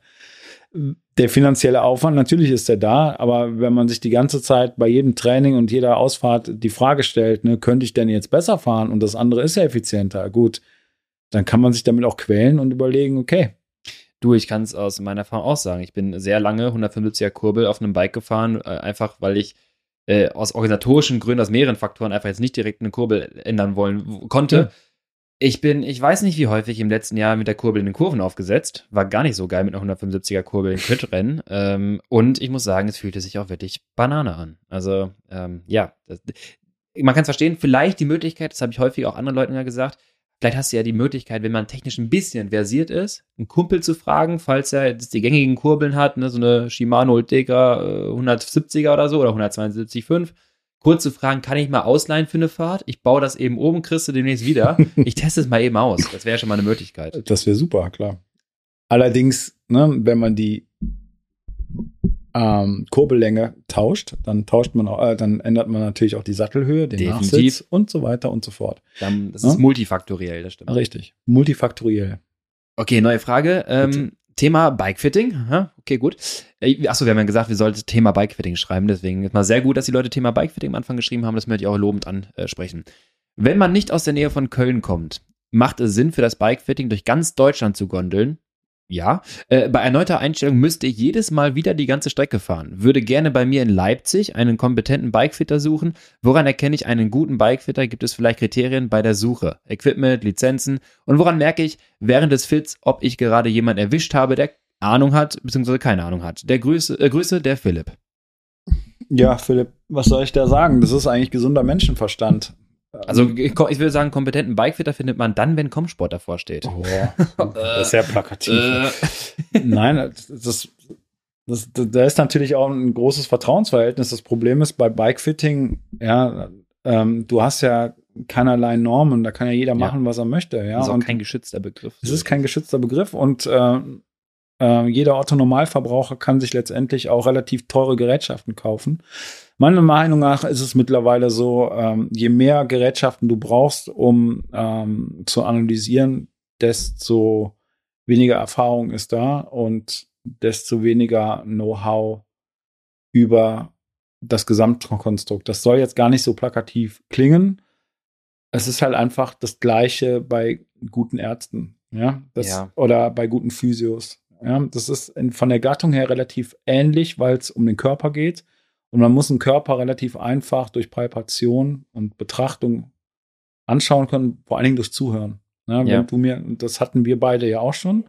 S2: der finanzielle Aufwand, natürlich ist er da, aber wenn man sich die ganze Zeit bei jedem Training und jeder Ausfahrt die Frage stellt, ne, könnte ich denn jetzt besser fahren und das andere ist ja effizienter, gut, dann kann man sich damit auch quälen und überlegen, okay.
S1: Du, ich kann es aus meiner Erfahrung auch sagen. Ich bin sehr lange 175er Kurbel auf einem Bike gefahren, äh, einfach weil ich äh, aus organisatorischen Gründen, aus mehreren Faktoren einfach jetzt nicht direkt eine Kurbel ändern wollen konnte. Ja ich bin, ich weiß nicht, wie häufig im letzten Jahr mit der Kurbel in den Kurven aufgesetzt. War gar nicht so geil mit einer 175er Kurbel im Crit-Rennen. [LAUGHS] ähm, und ich muss sagen, es fühlte sich auch wirklich Banane an. Also, ähm, ja, das, man kann es verstehen. Vielleicht die Möglichkeit, das habe ich häufig auch anderen Leuten ja gesagt, vielleicht hast du ja die Möglichkeit, wenn man technisch ein bisschen versiert ist, einen Kumpel zu fragen, falls er jetzt die gängigen Kurbeln hat, ne, so eine Shimano Ultegra äh, 170er oder so oder 172,5 kurze Fragen, kann ich mal ausleihen für eine Fahrt? Ich baue das eben oben, kriegst du demnächst wieder. [LAUGHS] Ich teste es mal eben aus. Das wäre schon mal eine Möglichkeit.
S2: Das wäre super, klar. Allerdings, ne, wenn man die ähm, Kurbellänge tauscht, dann tauscht man auch, äh, dann ändert man natürlich auch die Sattelhöhe, den Definitiv. Nachsitz und so weiter und so fort.
S1: Dann, das ja? ist multifaktoriell, das stimmt.
S2: Richtig, multifaktoriell.
S1: Okay, neue Frage. Ähm, Thema Bikefitting. Okay, gut. Äh, Achso, wir haben ja gesagt, wir sollten Thema Bikefitting schreiben. Deswegen ist mal sehr gut, dass die Leute Thema Bikefitting am Anfang geschrieben haben. Das möchte ich auch lobend ansprechen. Wenn man nicht aus der Nähe von Köln kommt, macht es Sinn für das Bikefitting durch ganz Deutschland zu gondeln ja. Äh, bei erneuter Einstellung müsste ich jedes Mal wieder die ganze Strecke fahren. Würde gerne bei mir in Leipzig einen kompetenten Bikefitter suchen. Woran erkenne ich einen guten Bikefitter? Gibt es vielleicht Kriterien bei der Suche? Equipment, Lizenzen? Und woran merke ich während des Fits, ob ich gerade jemanden erwischt habe, der Ahnung hat, beziehungsweise keine Ahnung hat? Der Grüße, äh, Grüße der Philipp.
S2: Ja, Philipp, was soll ich da sagen? Das ist eigentlich gesunder Menschenverstand.
S1: Also ich, ich würde sagen, kompetenten Bikefitter findet man dann, wenn Comsport davor steht. Oh, [LAUGHS]
S2: das ist sehr plakativ. Äh. Nein, das, das, das, da ist natürlich auch ein großes Vertrauensverhältnis. Das Problem ist bei Bikefitting, ja, ähm, du hast ja keinerlei Normen, da kann ja jeder machen, ja. was er möchte. Ja?
S1: Das ist auch und kein geschützter Begriff.
S2: Es ist kein geschützter Begriff und äh, äh, jeder Otto-Normalverbraucher kann sich letztendlich auch relativ teure Gerätschaften kaufen. Meiner Meinung nach ist es mittlerweile so, ähm, je mehr Gerätschaften du brauchst, um ähm, zu analysieren, desto weniger Erfahrung ist da und desto weniger Know-how über das Gesamtkonstrukt. Das soll jetzt gar nicht so plakativ klingen. Es ist halt einfach das Gleiche bei guten Ärzten, ja, das, ja. oder bei guten Physios. Ja, das ist in, von der Gattung her relativ ähnlich, weil es um den Körper geht. Und man muss einen Körper relativ einfach durch Palpation und Betrachtung anschauen können, vor allen Dingen durch Zuhören. Ne? Ja. du mir, das hatten wir beide ja auch schon.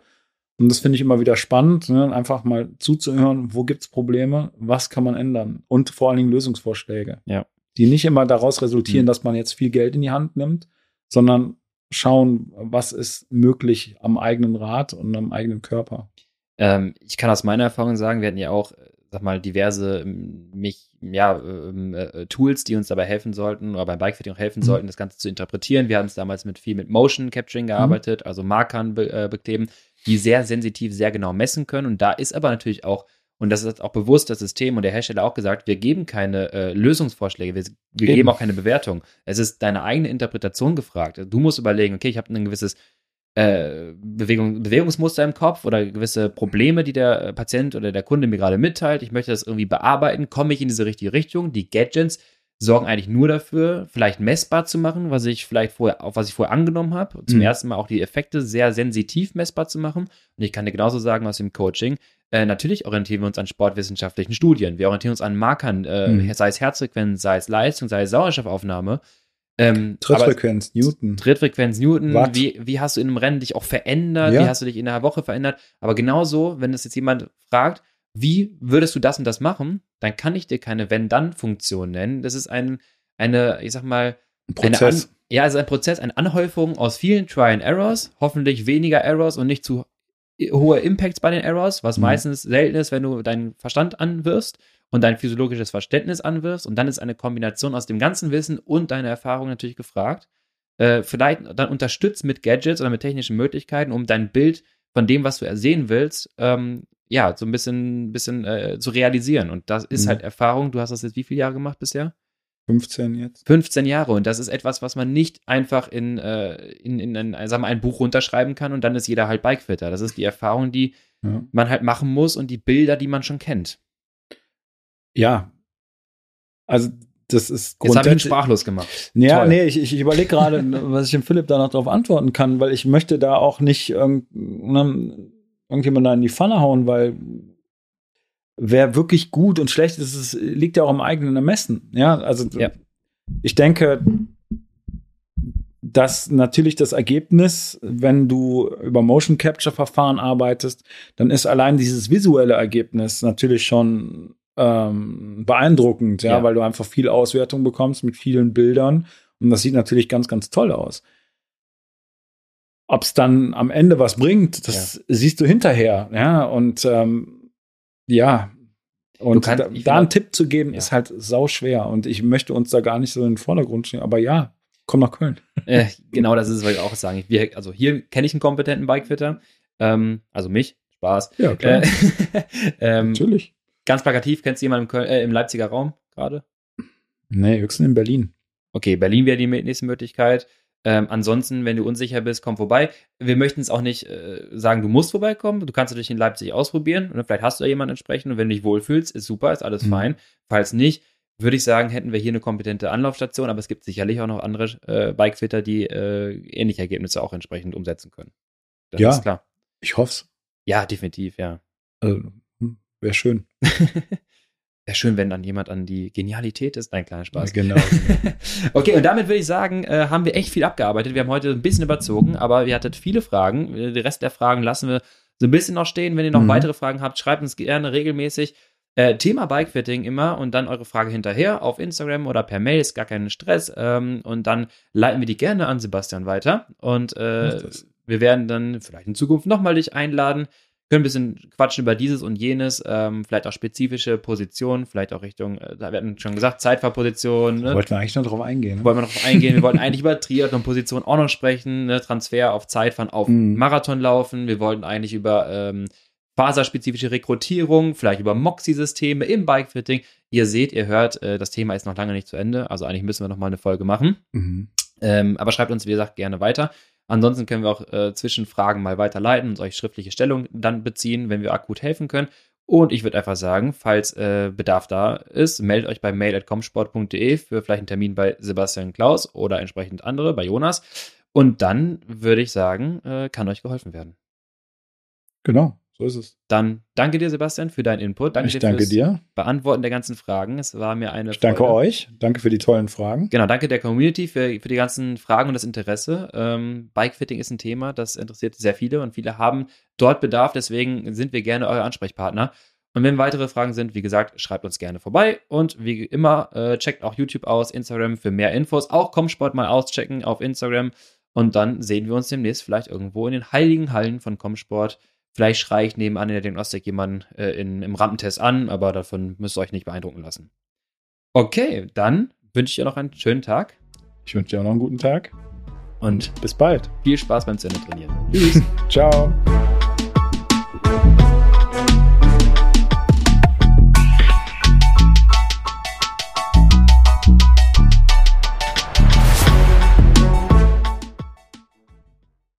S2: Und das finde ich immer wieder spannend, ne? einfach mal zuzuhören, wo gibt es Probleme, was kann man ändern und vor allen Dingen Lösungsvorschläge,
S1: ja.
S2: die nicht immer daraus resultieren, mhm. dass man jetzt viel Geld in die Hand nimmt, sondern schauen, was ist möglich am eigenen Rad und am eigenen Körper.
S1: Ähm, ich kann aus meiner Erfahrung sagen, wir hatten ja auch sag mal, diverse ähm, mich, ja, ähm, äh, Tools, die uns dabei helfen sollten oder beim Bikefitting auch helfen mhm. sollten, das Ganze zu interpretieren. Wir haben es damals mit viel mit Motion Capturing mhm. gearbeitet, mhm. also Markern be äh, bekleben, die sehr sensitiv, sehr genau messen können. Und da ist aber natürlich auch, und das ist auch bewusst das System und der Hersteller auch gesagt, wir geben keine äh, Lösungsvorschläge, wir, wir geben auch keine Bewertung. Es ist deine eigene Interpretation gefragt. Du musst überlegen, okay, ich habe ein gewisses äh, Bewegung, Bewegungsmuster im Kopf oder gewisse Probleme, die der Patient oder der Kunde mir gerade mitteilt. Ich möchte das irgendwie bearbeiten. Komme ich in diese richtige Richtung? Die Gadgets sorgen eigentlich nur dafür, vielleicht messbar zu machen, was ich vielleicht vorher, auf was ich vorher angenommen habe. Zum mhm. ersten Mal auch die Effekte sehr sensitiv messbar zu machen. Und ich kann dir genauso sagen aus dem Coaching, äh, natürlich orientieren wir uns an sportwissenschaftlichen Studien. Wir orientieren uns an Markern, äh, mhm. sei es Herzfrequenz, sei es Leistung, sei es Sauerstoffaufnahme.
S2: Ähm, Trittfrequenz, Newton.
S1: Trittfrequenz, Newton. Wie, wie hast du in einem Rennen dich auch verändert? Ja. Wie hast du dich in einer Woche verändert? Aber genauso, wenn es jetzt jemand fragt, wie würdest du das und das machen, dann kann ich dir keine Wenn-Dann-Funktion nennen. Das ist ein, eine, ich sag mal,
S2: ein Prozess.
S1: An, ja, also ein Prozess, eine Anhäufung aus vielen Try and Errors, hoffentlich weniger Errors und nicht zu hohe Impacts bei den Errors, was mhm. meistens selten ist, wenn du deinen Verstand anwirfst und dein physiologisches Verständnis anwirfst. Und dann ist eine Kombination aus dem ganzen Wissen und deiner Erfahrung natürlich gefragt. Äh, vielleicht dann unterstützt mit Gadgets oder mit technischen Möglichkeiten, um dein Bild von dem, was du ersehen willst, ähm, ja, so ein bisschen, bisschen äh, zu realisieren. Und das ist mhm. halt Erfahrung. Du hast das jetzt wie viele Jahre gemacht bisher?
S2: 15 jetzt.
S1: 15 Jahre. Und das ist etwas, was man nicht einfach in, äh, in, in ein, sagen wir, ein Buch runterschreiben kann und dann ist jeder halt Bikefitter. Das ist die Erfahrung, die ja. man halt machen muss und die Bilder, die man schon kennt.
S2: Ja. Also das ist
S1: Jetzt habe ich ihn sprachlos gemacht.
S2: Ja, Toll. nee, ich, ich überlege gerade, [LAUGHS] was ich dem Philipp da noch drauf antworten kann, weil ich möchte da auch nicht irgend, irgendjemand da in die Pfanne hauen, weil wer wirklich gut und schlecht ist, es liegt ja auch im eigenen Ermessen. Ja, also ja. ich denke, dass natürlich das Ergebnis, wenn du über Motion Capture Verfahren arbeitest, dann ist allein dieses visuelle Ergebnis natürlich schon ähm, beeindruckend, ja, ja, weil du einfach viel Auswertung bekommst mit vielen Bildern und das sieht natürlich ganz, ganz toll aus. Ob es dann am Ende was bringt, das ja. siehst du hinterher, ja, und ähm, ja, und kannst, da, da einen Tipp zu geben, ja. ist halt sau schwer und ich möchte uns da gar nicht so in den Vordergrund stehen, aber ja, komm nach Köln.
S1: Äh, [LAUGHS] genau, das ist es, was ich auch sagen. Wir, also hier kenne ich einen kompetenten Bikefitter, ähm, also mich, Spaß.
S2: Ja, klar. Äh, [LAUGHS]
S1: ähm, Natürlich. Ganz plakativ, kennst du jemanden im, Köln, äh, im Leipziger Raum gerade?
S2: Nee, höchstens in Berlin.
S1: Okay, Berlin wäre die nächste Möglichkeit. Ähm, ansonsten, wenn du unsicher bist, komm vorbei. Wir möchten es auch nicht äh, sagen, du musst vorbeikommen. Du kannst natürlich in Leipzig ausprobieren. Und vielleicht hast du ja jemanden entsprechend. Und wenn du dich wohlfühlst, ist super, ist alles mhm. fein. Falls nicht, würde ich sagen, hätten wir hier eine kompetente Anlaufstation. Aber es gibt sicherlich auch noch andere äh, Bikefitter, die äh, ähnliche Ergebnisse auch entsprechend umsetzen können.
S2: Das ja, ist klar. Ich hoffe es.
S1: Ja, definitiv, ja.
S2: Also, hm, Wäre schön. [LAUGHS]
S1: Wäre schön, wenn dann jemand an die Genialität ist. Nein, kleiner Spaß.
S2: Genau. [LAUGHS]
S1: okay, und damit würde ich sagen, äh, haben wir echt viel abgearbeitet. Wir haben heute ein bisschen überzogen, aber ihr hattet viele Fragen. Den Rest der Fragen lassen wir so ein bisschen noch stehen. Wenn ihr noch mhm. weitere Fragen habt, schreibt uns gerne regelmäßig. Äh, Thema Bikefitting immer und dann eure Frage hinterher auf Instagram oder per Mail, ist gar kein Stress. Ähm, und dann leiten wir die gerne an Sebastian weiter. Und äh, wir werden dann vielleicht in Zukunft nochmal dich einladen können ein bisschen quatschen über dieses und jenes, ähm, vielleicht auch spezifische Positionen, vielleicht auch Richtung, äh, da werden schon gesagt, Zeitfahrposition.
S2: Ne? Wollten wir eigentlich noch drauf eingehen. Ne?
S1: Wollten wir noch drauf eingehen. wir wollten eigentlich über Triathlon-Position auch noch sprechen, ne? Transfer auf Zeitfahren, auf mhm. Marathon laufen. Wir wollten eigentlich über ähm, faserspezifische Rekrutierung, vielleicht über Moxie-Systeme im Bikefitting. Ihr seht, ihr hört, äh, das Thema ist noch lange nicht zu Ende. Also eigentlich müssen wir noch mal eine Folge machen. Mhm. Ähm, aber schreibt uns, wie gesagt, gerne weiter. Ansonsten können wir auch äh, Zwischenfragen mal weiterleiten und euch schriftliche Stellung dann beziehen, wenn wir akut helfen können. Und ich würde einfach sagen, falls äh, Bedarf da ist, meldet euch bei mail.comsport.de für vielleicht einen Termin bei Sebastian Klaus oder entsprechend andere, bei Jonas. Und dann würde ich sagen, äh, kann euch geholfen werden.
S2: Genau. So ist es.
S1: Dann danke dir, Sebastian, für deinen Input.
S2: Danke ich dir danke dir.
S1: Beantworten der ganzen Fragen. Es war mir eine.
S2: Ich danke Freude. euch. Danke für die tollen Fragen.
S1: Genau, danke der Community für, für die ganzen Fragen und das Interesse. Ähm, Bikefitting ist ein Thema, das interessiert sehr viele und viele haben dort Bedarf. Deswegen sind wir gerne euer Ansprechpartner. Und wenn weitere Fragen sind, wie gesagt, schreibt uns gerne vorbei. Und wie immer, äh, checkt auch YouTube aus, Instagram für mehr Infos. Auch Comsport mal auschecken auf Instagram. Und dann sehen wir uns demnächst vielleicht irgendwo in den heiligen Hallen von Comsport. Vielleicht schreie ich nebenan in der Diagnostik jemanden äh, in, im Rampentest an, aber davon müsst ihr euch nicht beeindrucken lassen. Okay, dann wünsche ich dir noch einen schönen Tag.
S2: Ich wünsche dir auch noch einen guten Tag.
S1: Und
S2: bis bald.
S1: Viel Spaß beim Zähne trainieren.
S2: Tschüss. [LAUGHS] Ciao.